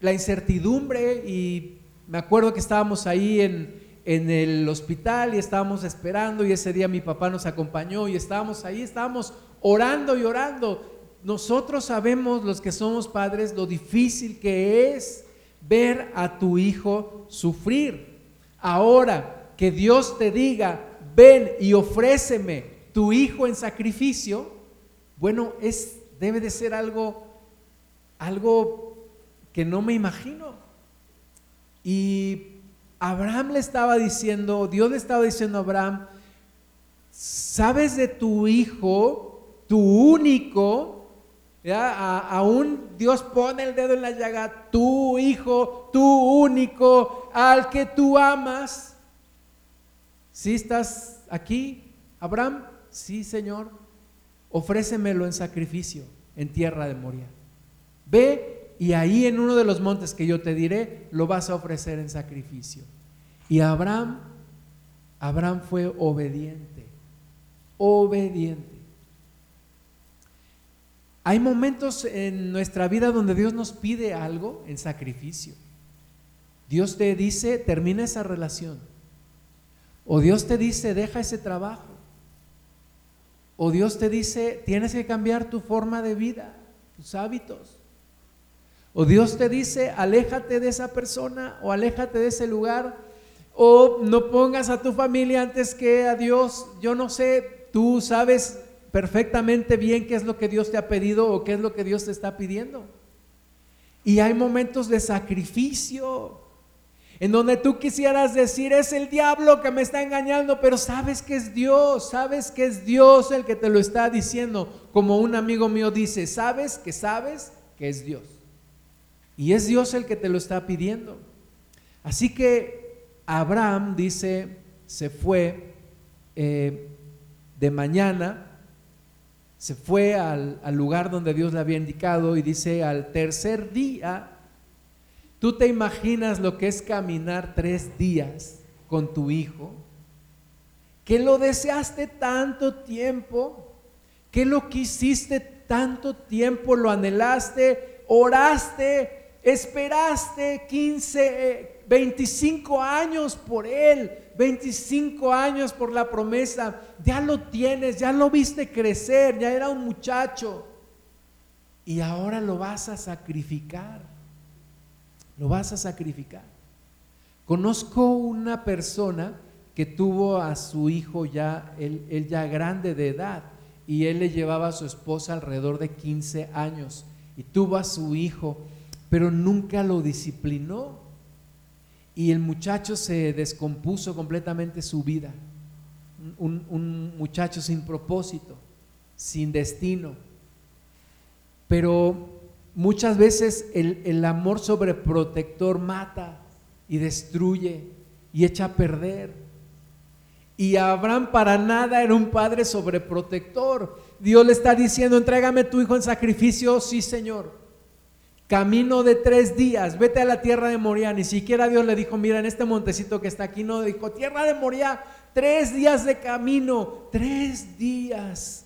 la incertidumbre y me acuerdo que estábamos ahí en, en el hospital y estábamos esperando y ese día mi papá nos acompañó y estábamos ahí, estábamos orando y orando. Nosotros sabemos, los que somos padres, lo difícil que es ver a tu hijo sufrir. Ahora que Dios te diga, ven y ofréceme tu hijo en sacrificio, bueno, es debe de ser algo algo que no me imagino. Y Abraham le estaba diciendo, Dios le estaba diciendo a Abraham, sabes de tu hijo, tu único, aún Dios pone el dedo en la llaga, tu hijo, tu único, al que tú amas, ¿Sí estás aquí, Abraham? Sí, Señor. Ofrécemelo en sacrificio en tierra de Moria. Ve y ahí en uno de los montes que yo te diré, lo vas a ofrecer en sacrificio. Y Abraham, Abraham fue obediente, obediente. Hay momentos en nuestra vida donde Dios nos pide algo en sacrificio. Dios te dice, termina esa relación. O Dios te dice, deja ese trabajo. O Dios te dice, tienes que cambiar tu forma de vida, tus hábitos. O Dios te dice, aléjate de esa persona o aléjate de ese lugar. O no pongas a tu familia antes que a Dios. Yo no sé, tú sabes perfectamente bien qué es lo que Dios te ha pedido o qué es lo que Dios te está pidiendo. Y hay momentos de sacrificio en donde tú quisieras decir, es el diablo que me está engañando, pero sabes que es Dios, sabes que es Dios el que te lo está diciendo, como un amigo mío dice, sabes que sabes que es Dios. Y es Dios el que te lo está pidiendo. Así que Abraham dice, se fue eh, de mañana, se fue al, al lugar donde Dios le había indicado y dice, al tercer día ¿Tú te imaginas lo que es caminar tres días con tu hijo? Que lo deseaste tanto tiempo, que lo quisiste tanto tiempo, lo anhelaste, oraste, esperaste 15, 25 años por él, 25 años por la promesa, ya lo tienes, ya lo viste crecer, ya era un muchacho y ahora lo vas a sacrificar lo vas a sacrificar. Conozco una persona que tuvo a su hijo ya, él, ya grande de edad, y él le llevaba a su esposa alrededor de 15 años, y tuvo a su hijo, pero nunca lo disciplinó. Y el muchacho se descompuso completamente su vida. Un, muchacho sin propósito, sin destino. Pero Muchas veces el, amor sobreprotector mata y destruye y echa a perder. Y Abraham para nada era un padre sobreprotector. Dios le está diciendo, entrégame tu hijo en sacrificio, sí Señor. Camino de tres días, vete a la tierra de Moria. Ni siquiera Dios le dijo, mira, en este montecito que está aquí, no, dijo, tierra de Moria, tres días de camino, tres días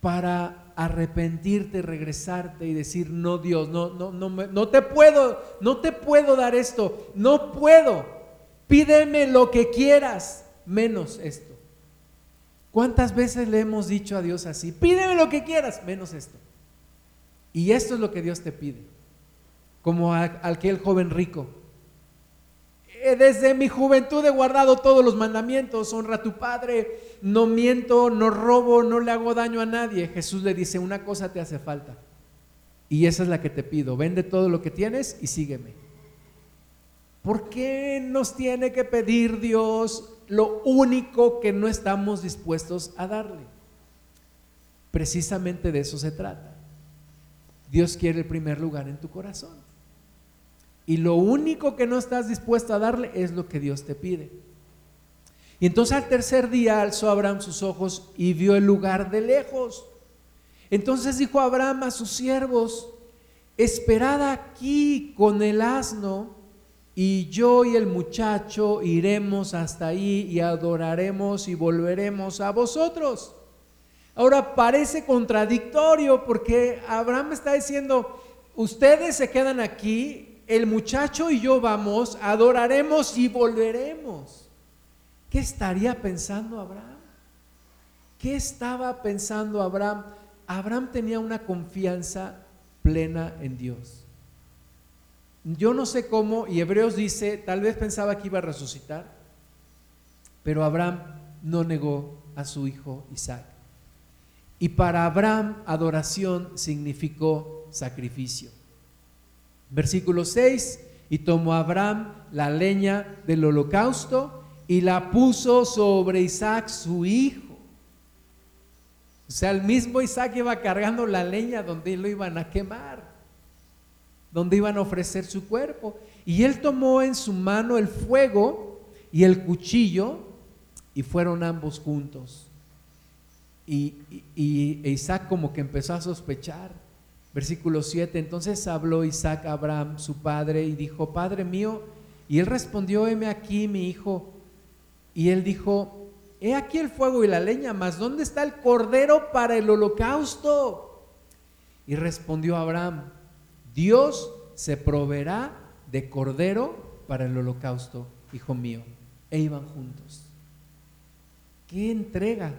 para arrepentirte, regresarte y decir, no Dios, no, no, no, no te puedo, no te puedo dar esto, no puedo, pídeme lo que quieras, menos esto. ¿Cuántas veces le hemos dicho a Dios así? Pídeme lo que quieras, menos esto. Y esto es lo que Dios te pide, como aquel joven rico eh, desde mi juventud he guardado todos los mandamientos, honra a tu padre, no miento, no robo, no le hago daño a nadie. Jesús le dice, una cosa te hace falta. Y esa es la que te pido, vende todo lo que tienes y sígueme. ¿Por qué nos tiene que pedir Dios lo único que no estamos dispuestos a darle? Precisamente de eso se trata. Dios quiere el primer lugar en tu corazón. Y lo único que no estás dispuesto a darle es lo que Dios te pide. Y entonces al tercer día alzó Abraham sus ojos y vio el lugar de lejos. Entonces dijo Abraham a sus siervos, esperad aquí con el asno y yo y el muchacho iremos hasta ahí y adoraremos y volveremos a vosotros. Ahora parece contradictorio porque Abraham está diciendo, ustedes se quedan aquí el muchacho y yo vamos, adoraremos y volveremos. ¿Qué estaría pensando Abraham? ¿Qué estaba pensando Abraham? Abraham tenía una confianza plena en Dios. Yo no sé cómo, y Hebreos dice, tal vez pensaba que iba a resucitar, pero Abraham no negó a su hijo Isaac. Y para Abraham adoración significó sacrificio. Versículo 6, y tomó Abraham la leña del holocausto y la puso sobre Isaac su hijo. O sea, el mismo Isaac iba cargando la leña donde lo iban a quemar, donde iban a ofrecer su cuerpo. Y él tomó en su mano el fuego y el cuchillo y fueron ambos juntos. Y, y, Isaac como que empezó a sospechar. Versículo 7, entonces habló Isaac a Abraham, su padre, y dijo, Padre mío, y él respondió, heme aquí, mi hijo. Y él dijo, he aquí el fuego y la leña, mas ¿dónde está el cordero para el holocausto? Y respondió Abraham, Dios se proveerá de cordero para el holocausto, hijo mío. E iban juntos. ¿Qué entrega?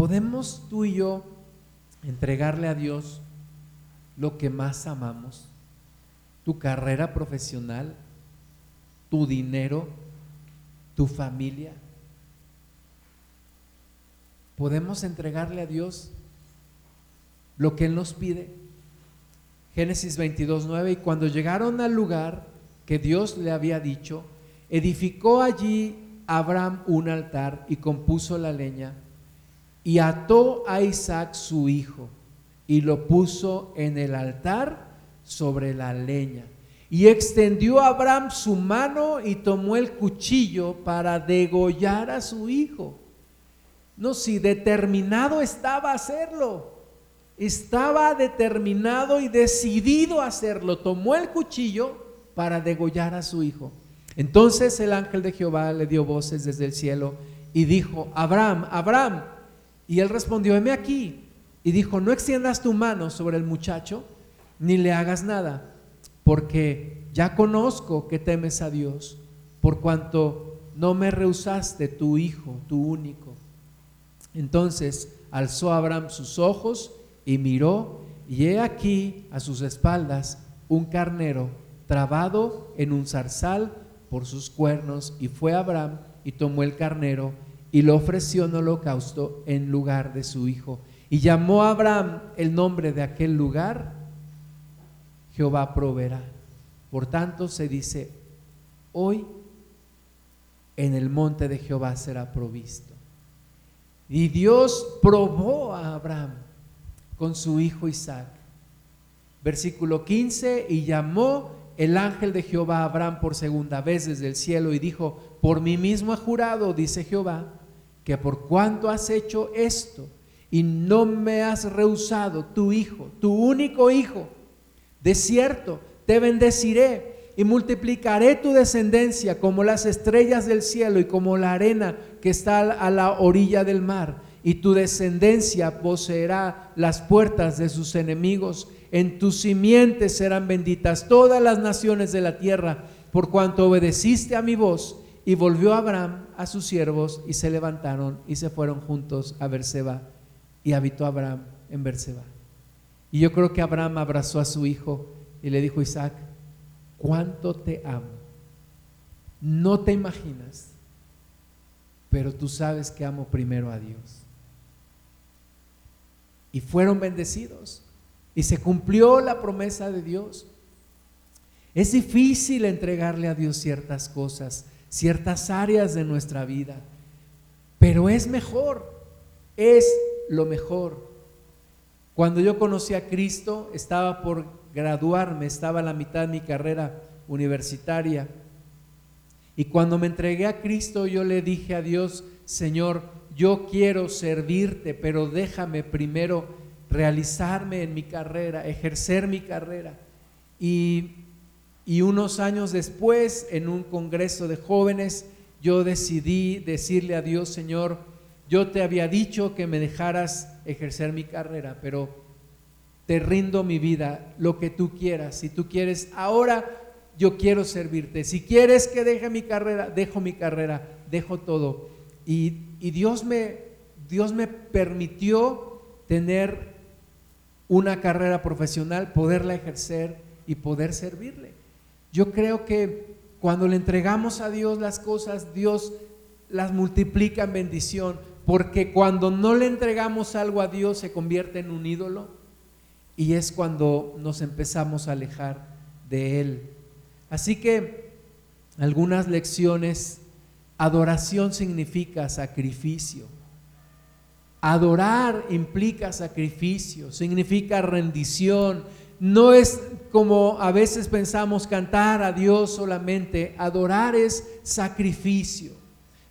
¿Podemos tú y yo entregarle a Dios lo que más amamos? Tu carrera profesional, tu dinero, tu familia. ¿Podemos entregarle a Dios lo que Él nos pide? Génesis 22, 9, y cuando llegaron al lugar que Dios le había dicho, edificó allí Abraham un altar y compuso la leña y ató a Isaac su hijo y lo puso en el altar sobre la leña. Y extendió Abraham su mano y tomó el cuchillo para degollar a su hijo. No, si determinado estaba a hacerlo, estaba determinado y decidido a hacerlo. Tomó el cuchillo para degollar a su hijo. Entonces el ángel de Jehová le dio voces desde el cielo y dijo, Abraham, Abraham. Y él respondió, heme aquí. Y dijo, no extiendas tu mano sobre el muchacho, ni le hagas nada, porque ya conozco que temes a Dios, por cuanto no me rehusaste tu hijo, tu único. Entonces alzó Abraham sus ojos y miró, y he aquí a sus espaldas un carnero trabado en un zarzal por sus cuernos, y fue Abraham y tomó el carnero y lo ofreció en holocausto en lugar de su hijo. Y llamó a Abraham el nombre de aquel lugar, Jehová proveerá. Por tanto se dice, hoy en el monte de Jehová será provisto. Y Dios probó a Abraham con su hijo Isaac. Versículo 15, y llamó el ángel de Jehová a Abraham por segunda vez desde el cielo y dijo, por mí mismo ha jurado, dice Jehová, que por cuanto has hecho esto y no me has rehusado tu hijo, tu único hijo, de cierto, te bendeciré y multiplicaré tu descendencia como las estrellas del cielo y como la arena que está a la orilla del mar y tu descendencia poseerá las puertas de sus enemigos. En tus simientes serán benditas todas las naciones de la tierra, por cuanto obedeciste a mi voz. Y volvió Abraham a sus siervos y se levantaron y se fueron juntos a Berseba. Y habitó Abraham en Berseba. Y yo creo que Abraham abrazó a su hijo y le dijo, Isaac, cuánto te amo. No te imaginas, pero tú sabes que amo primero a Dios y fueron bendecidos. Y se cumplió la promesa de Dios. Es difícil entregarle a Dios ciertas cosas, ciertas áreas de nuestra vida, pero es mejor, es lo mejor. Cuando yo conocí a Cristo, estaba por graduarme, estaba a la mitad de mi carrera universitaria. Y cuando me entregué a Cristo, yo le dije a Dios, Señor, yo quiero servirte, pero déjame primero realizarme en mi carrera, ejercer mi carrera. Y, unos años después, en un congreso de jóvenes, yo decidí decirle a Dios, Señor, yo te había dicho que me dejaras ejercer mi carrera, pero te rindo mi vida, lo que tú quieras. Si tú quieres, ahora yo quiero servirte. Si quieres que deje mi carrera, dejo mi carrera, dejo todo. Y y Dios me, Dios me permitió tener una carrera profesional, poderla ejercer y poder servirle. Yo creo que cuando le entregamos a Dios las cosas, Dios las multiplica en bendición, porque cuando no le entregamos algo a Dios se convierte en un ídolo y es cuando nos empezamos a alejar de Él. Así que algunas lecciones Adoración significa sacrificio. Adorar implica sacrificio, significa rendición. No es como a veces pensamos cantar a Dios solamente. Adorar es sacrificio.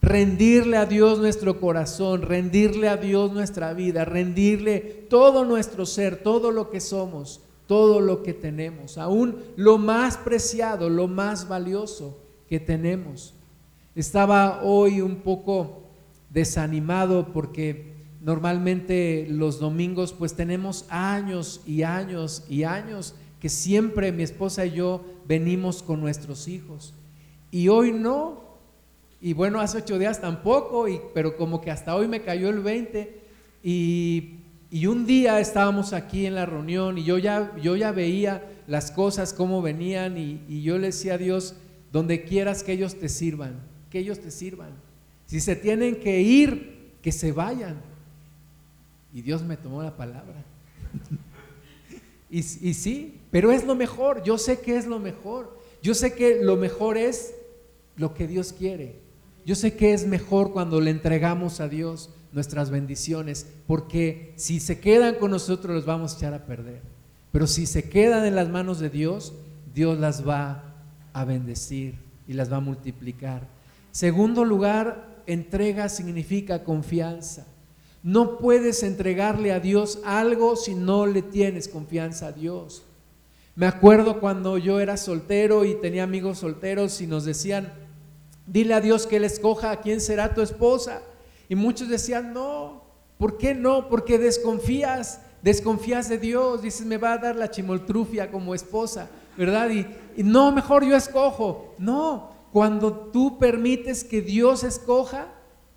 rendirle a Dios nuestro corazón, rendirle a Dios nuestra vida, rendirle todo nuestro ser, todo lo que somos, todo lo que tenemos, aún lo más preciado, lo más valioso que tenemos. Estaba hoy un poco desanimado porque normalmente los domingos pues tenemos años y años y años que siempre mi esposa y yo venimos con nuestros hijos. Y hoy no, y bueno, hace ocho días tampoco, y, pero como que hasta hoy me cayó el 20. Y, un día estábamos aquí en la reunión y yo ya, yo ya veía las cosas, cómo venían, y, y yo le decía a Dios, donde quieras que ellos te sirvan, que ellos te sirvan. Si se tienen que ir, que se vayan. Y Dios me tomó la palabra. <laughs> y, sí, pero es lo mejor, yo sé que es lo mejor. Yo sé que lo mejor es lo que Dios quiere. Yo sé que es mejor cuando le entregamos a Dios nuestras bendiciones, porque si se quedan con nosotros los vamos a echar a perder. Pero si se quedan en las manos de Dios, Dios las va a bendecir y las va a multiplicar. Segundo lugar, entrega significa confianza. No puedes entregarle a Dios algo si no le tienes confianza a Dios. Me acuerdo cuando yo era soltero y tenía amigos solteros y nos decían, Dile a Dios que Él escoja a quién será tu esposa. Y muchos decían, no, ¿por qué no? Porque desconfías, desconfías de Dios. Dices, me va a dar la chimoltrufia como esposa, ¿verdad? Y, y no, mejor yo escojo. No, cuando tú permites que Dios escoja,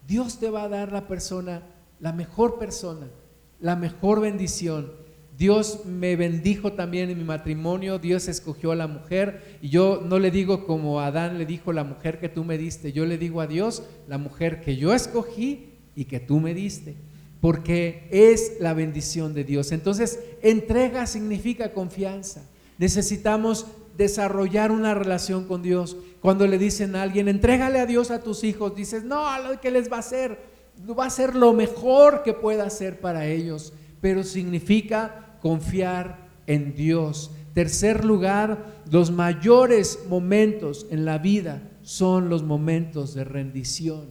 Dios te va a dar la persona, la mejor persona, la mejor bendición. Dios me bendijo también en mi matrimonio, Dios escogió a la mujer y yo no le digo como Adán le dijo la mujer que tú me diste, yo le digo a Dios la mujer que yo escogí y que tú me diste, porque es la bendición de Dios. Entonces, entrega significa confianza. Necesitamos desarrollar una relación con Dios. Cuando le dicen a alguien, entrégale a Dios a tus hijos, dices, no, que les va a hacer, va a ser lo mejor que pueda hacer para ellos, pero significa confiar en Dios. Tercer lugar, los mayores momentos en la vida son los momentos de rendición.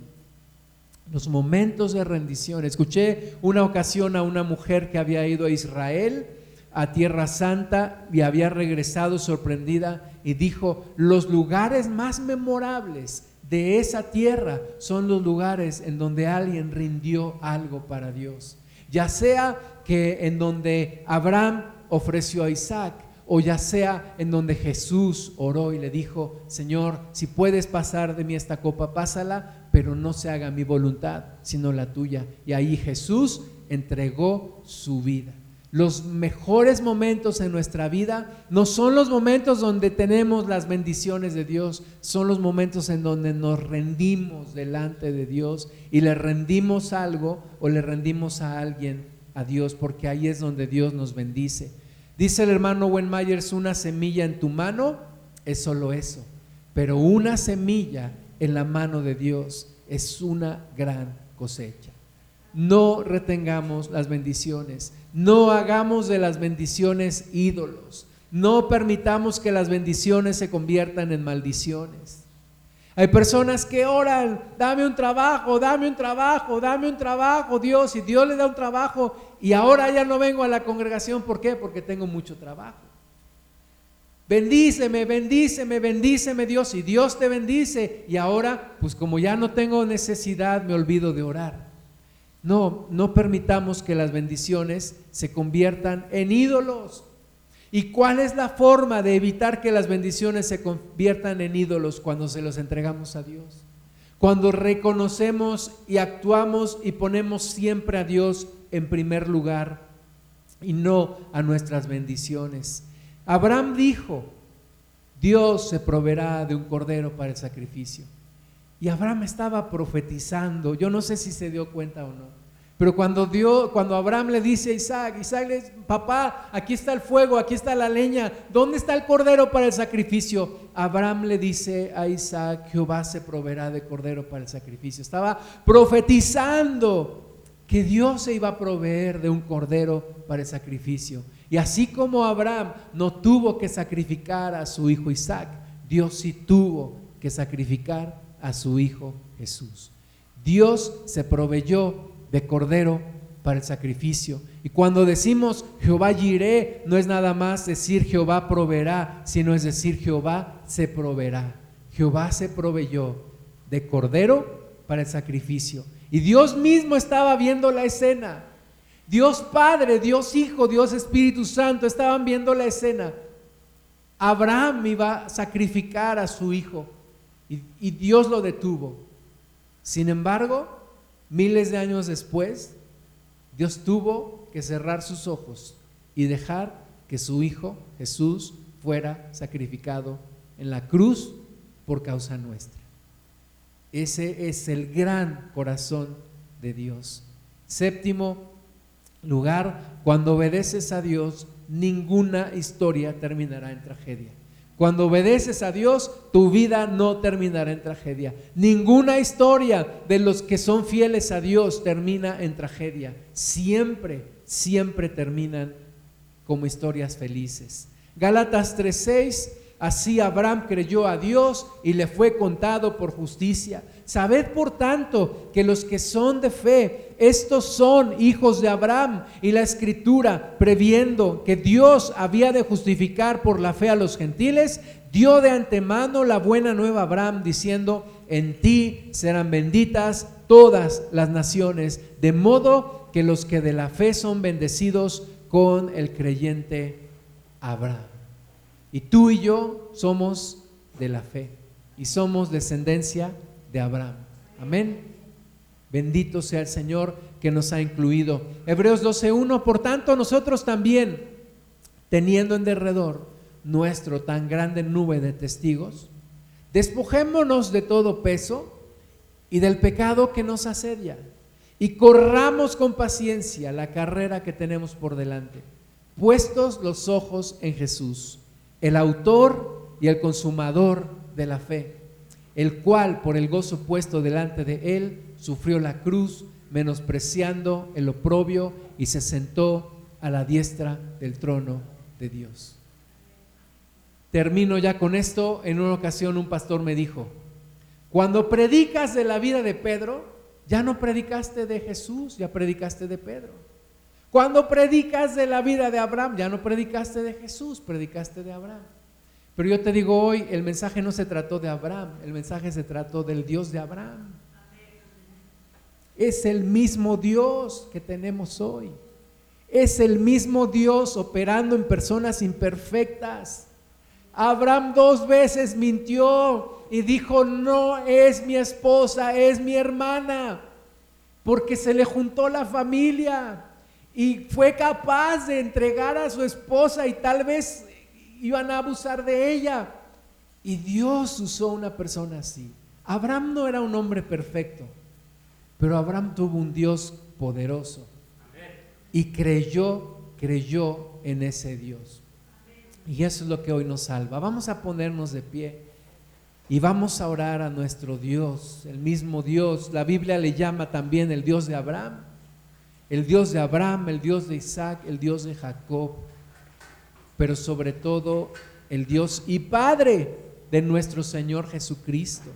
Los momentos de rendición. Escuché una ocasión a una mujer que había ido a Israel, a Tierra Santa, y había regresado sorprendida y dijo, los lugares más memorables de esa tierra son los lugares en donde alguien rindió algo para Dios. Ya sea que en donde Abraham ofreció a Isaac, o ya sea en donde Jesús oró y le dijo, Señor, si puedes pasar de mí esta copa, pásala, pero no se haga mi voluntad, sino la tuya. Y ahí Jesús entregó su vida. Los mejores momentos en nuestra vida no son los momentos donde tenemos las bendiciones de Dios, son los momentos en donde nos rendimos delante de Dios y le rendimos algo o le rendimos a alguien a Dios, porque ahí es donde Dios nos bendice. Dice el hermano Myers una semilla en tu mano es solo eso, pero una semilla en la mano de Dios es una gran cosecha. No retengamos las bendiciones, no hagamos de las bendiciones ídolos, no permitamos que las bendiciones se conviertan en maldiciones. Hay personas que oran, dame un trabajo, dame un trabajo, dame un trabajo, Dios, y Dios le da un trabajo y ahora ya no vengo a la congregación, ¿por qué? Porque tengo mucho trabajo. Bendíceme, bendíceme, bendíceme Dios, y Dios te bendice, y ahora, pues como ya no tengo necesidad, me olvido de orar. No, no permitamos que las bendiciones se conviertan en ídolos. ¿Y cuál es la forma de evitar que las bendiciones se conviertan en ídolos cuando se los entregamos a Dios? Cuando reconocemos y actuamos y ponemos siempre a Dios en primer lugar y no a nuestras bendiciones. Abraham dijo, Dios se proveerá de un cordero para el sacrificio. Y Abraham estaba profetizando, yo no sé si se dio cuenta o no. Pero cuando, Dios, cuando Abraham le dice a Isaac, Isaac le dice, papá, aquí está el fuego, aquí está la leña, ¿dónde está el cordero para el sacrificio? Abraham le dice a Isaac, Jehová se proveerá de cordero para el sacrificio. Estaba profetizando que Dios se iba a proveer de un cordero para el sacrificio. Y así como Abraham no tuvo que sacrificar a su hijo Isaac, Dios sí tuvo que sacrificar a su hijo Jesús. Dios se proveyó de cordero para el sacrificio. Y cuando decimos Jehová iré, no es nada más decir Jehová proveerá, sino es decir Jehová se proveerá. Jehová se proveyó de cordero para el sacrificio. Y Dios mismo estaba viendo la escena. Dios Padre, Dios Hijo, Dios Espíritu Santo estaban viendo la escena. Abraham iba a sacrificar a su hijo y, Dios lo detuvo. Sin embargo, miles de años después, Dios tuvo que cerrar sus ojos y dejar que su Hijo Jesús fuera sacrificado en la cruz por causa nuestra. Ese es el gran corazón de Dios. Séptimo lugar, cuando obedeces a Dios, ninguna historia terminará en tragedia. Cuando obedeces a Dios, tu vida no terminará en tragedia. Ninguna historia de los que son fieles a Dios termina en tragedia. Siempre, siempre terminan como historias felices. Gálatas 3:6, así Abraham creyó a Dios y le fue contado por justicia. Sabed por tanto que los que son de fe, estos son hijos de Abraham. Y la escritura, previendo que Dios había de justificar por la fe a los gentiles, dio de antemano la buena nueva a Abraham, diciendo, en ti serán benditas todas las naciones, de modo que los que de la fe son bendecidos con el creyente Abraham. Y tú y yo somos de la fe y somos descendencia de Abraham. Amén. Bendito sea el Señor que nos ha incluido. Hebreos 12.1, por tanto nosotros también, teniendo en derredor nuestro tan grande nube de testigos, despojémonos de todo peso y del pecado que nos asedia y corramos con paciencia la carrera que tenemos por delante, puestos los ojos en Jesús, el autor y el consumador de la fe el cual por el gozo puesto delante de él sufrió la cruz, menospreciando el oprobio y se sentó a la diestra del trono de Dios. Termino ya con esto. En una ocasión un pastor me dijo, cuando predicas de la vida de Pedro, ya no predicaste de Jesús, ya predicaste de Pedro. Cuando predicas de la vida de Abraham, ya no predicaste de Jesús, predicaste de Abraham. Pero yo te digo hoy, el mensaje no se trató de Abraham, el mensaje se trató del Dios de Abraham. Es el mismo Dios que tenemos hoy. Es el mismo Dios operando en personas imperfectas. Abraham dos veces mintió y dijo, no es mi esposa, es mi hermana, porque se le juntó la familia y fue capaz de entregar a su esposa y tal vez iban a abusar de ella. Y Dios usó una persona así. Abraham no era un hombre perfecto, pero Abraham tuvo un Dios poderoso y creyó, creyó en ese Dios. Y eso es lo que hoy nos salva. Vamos a ponernos de pie y vamos a orar a nuestro Dios, el mismo Dios. La Biblia le llama también el Dios de Abraham, el Dios de Abraham, el Dios de Isaac, el Dios de Jacob pero sobre todo el Dios y Padre de nuestro Señor Jesucristo.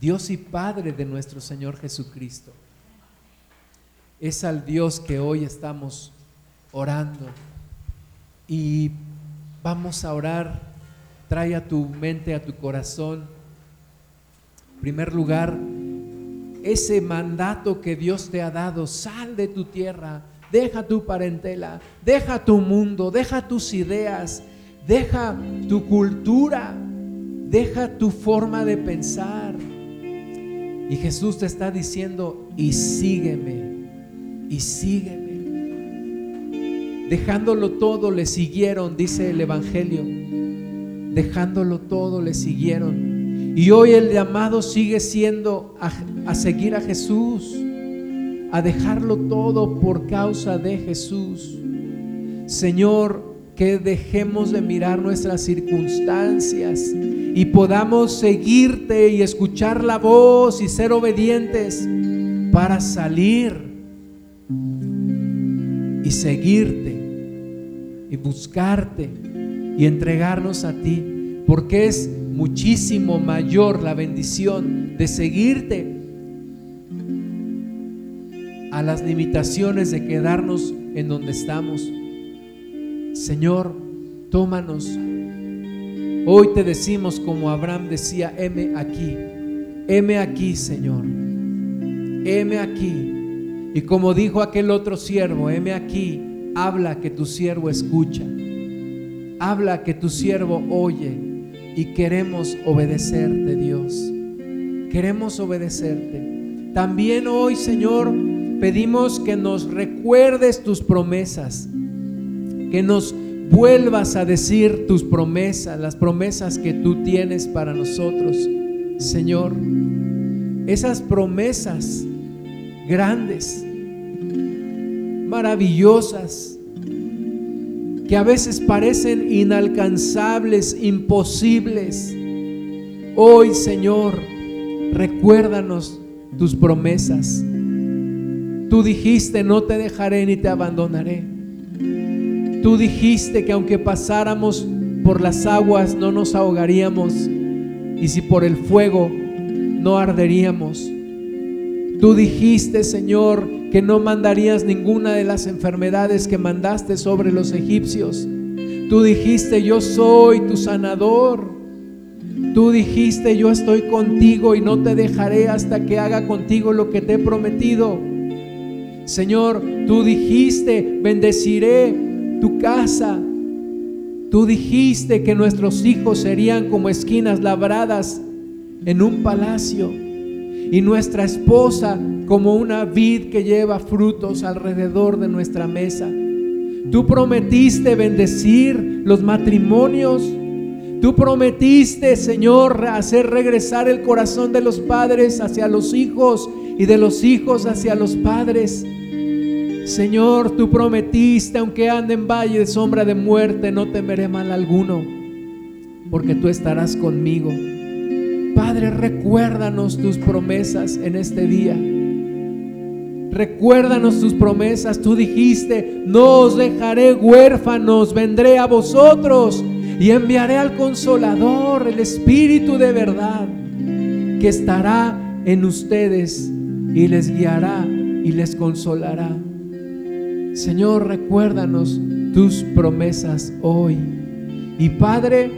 Dios y Padre de nuestro Señor Jesucristo. Es al Dios que hoy estamos orando. Y vamos a orar. Trae a tu mente, a tu corazón, en primer lugar, ese mandato que Dios te ha dado. Sal de tu tierra deja tu parentela, deja tu mundo, deja tus ideas, deja tu cultura, deja tu forma de pensar. Y Jesús te está diciendo, y sígueme, y sígueme. Dejándolo todo, le siguieron, dice el Evangelio. Dejándolo todo, le siguieron. Y hoy el llamado sigue siendo a, a seguir a Jesús a dejarlo todo por causa de Jesús. Señor, que dejemos de mirar nuestras circunstancias y podamos seguirte y escuchar la voz y ser obedientes para salir y seguirte y buscarte y entregarnos a ti, porque es muchísimo mayor la bendición de seguirte las limitaciones de quedarnos en donde estamos. Señor, tómanos. Hoy te decimos como Abraham decía, heme aquí, heme aquí, Señor, heme aquí. Y como dijo aquel otro siervo, heme aquí, habla que tu siervo escucha, habla que tu siervo oye y queremos obedecerte, Dios. Queremos obedecerte. También hoy, Señor, pedimos que nos recuerdes tus promesas, que nos vuelvas a decir tus promesas, las promesas que tú tienes para nosotros, Señor. Esas promesas grandes, maravillosas, que a veces parecen inalcanzables, imposibles. Hoy, Señor, recuérdanos tus promesas. Tú dijiste, no te dejaré ni te abandonaré. Tú dijiste que aunque pasáramos por las aguas no nos ahogaríamos y si por el fuego no arderíamos. Tú dijiste, Señor, que no mandarías ninguna de las enfermedades que mandaste sobre los egipcios. Tú dijiste, yo soy tu sanador. Tú dijiste, yo estoy contigo y no te dejaré hasta que haga contigo lo que te he prometido. Señor, tú dijiste, bendeciré tu casa. Tú dijiste que nuestros hijos serían como esquinas labradas en un palacio y nuestra esposa como una vid que lleva frutos alrededor de nuestra mesa. Tú prometiste bendecir los matrimonios. Tú prometiste, Señor, hacer regresar el corazón de los padres hacia los hijos y de los hijos hacia los padres. Señor, tú prometiste, aunque ande en valle de sombra de muerte, no temeré mal alguno, porque tú estarás conmigo. Padre, recuérdanos tus promesas en este día. Recuérdanos tus promesas. Tú dijiste, no os dejaré huérfanos, vendré a vosotros y enviaré al consolador, el Espíritu de verdad, que estará en ustedes y les guiará y les consolará. Señor, recuérdanos tus promesas hoy. Y Padre,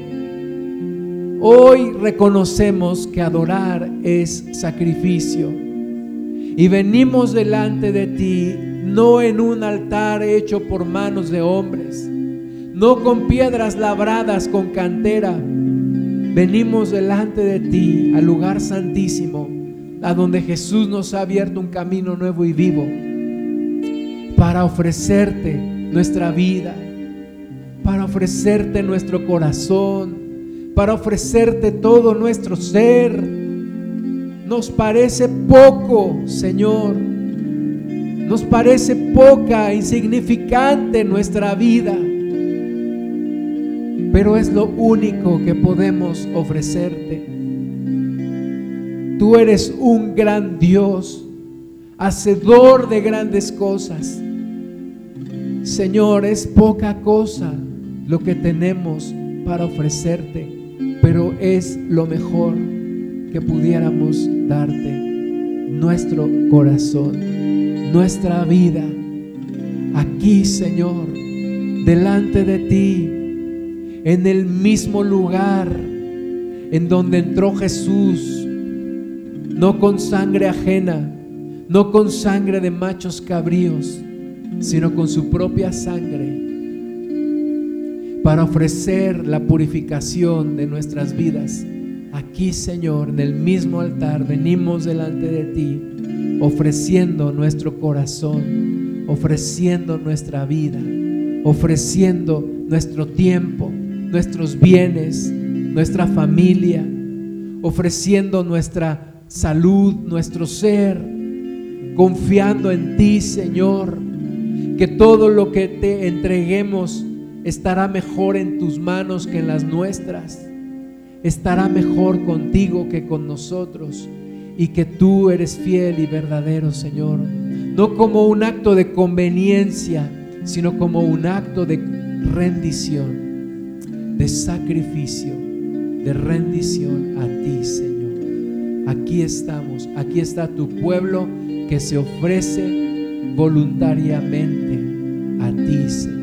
hoy reconocemos que adorar es sacrificio. Y venimos delante de ti, no en un altar hecho por manos de hombres, no con piedras labradas con cantera. Venimos delante de ti al lugar santísimo, a donde Jesús nos ha abierto un camino nuevo y vivo para ofrecerte nuestra vida, para ofrecerte nuestro corazón, para ofrecerte todo nuestro ser. Nos parece poco, Señor. Nos parece poca, insignificante nuestra vida. Pero es lo único que podemos ofrecerte. Tú eres un gran Dios, hacedor de grandes cosas. Señor, es poca cosa lo que tenemos para ofrecerte, pero es lo mejor que pudiéramos darte. Nuestro corazón, nuestra vida, aquí, Señor, delante de ti, en el mismo lugar en donde entró Jesús, no con sangre ajena, no con sangre de machos cabríos, sino con su propia sangre para ofrecer la purificación de nuestras vidas. Aquí, Señor, en el mismo altar, venimos delante de ti, ofreciendo nuestro corazón, ofreciendo nuestra vida, ofreciendo nuestro tiempo, nuestros bienes, nuestra familia, ofreciendo nuestra salud, nuestro ser, confiando en ti, Señor que todo lo que te entreguemos estará mejor en tus manos que en las nuestras. Estará mejor contigo que con nosotros. Y que tú eres fiel y verdadero, Señor. No como un acto de conveniencia, sino como un acto de rendición, de sacrificio, de rendición a ti, Señor. Aquí estamos, aquí está tu pueblo que se ofrece voluntariamente a ti, Señor.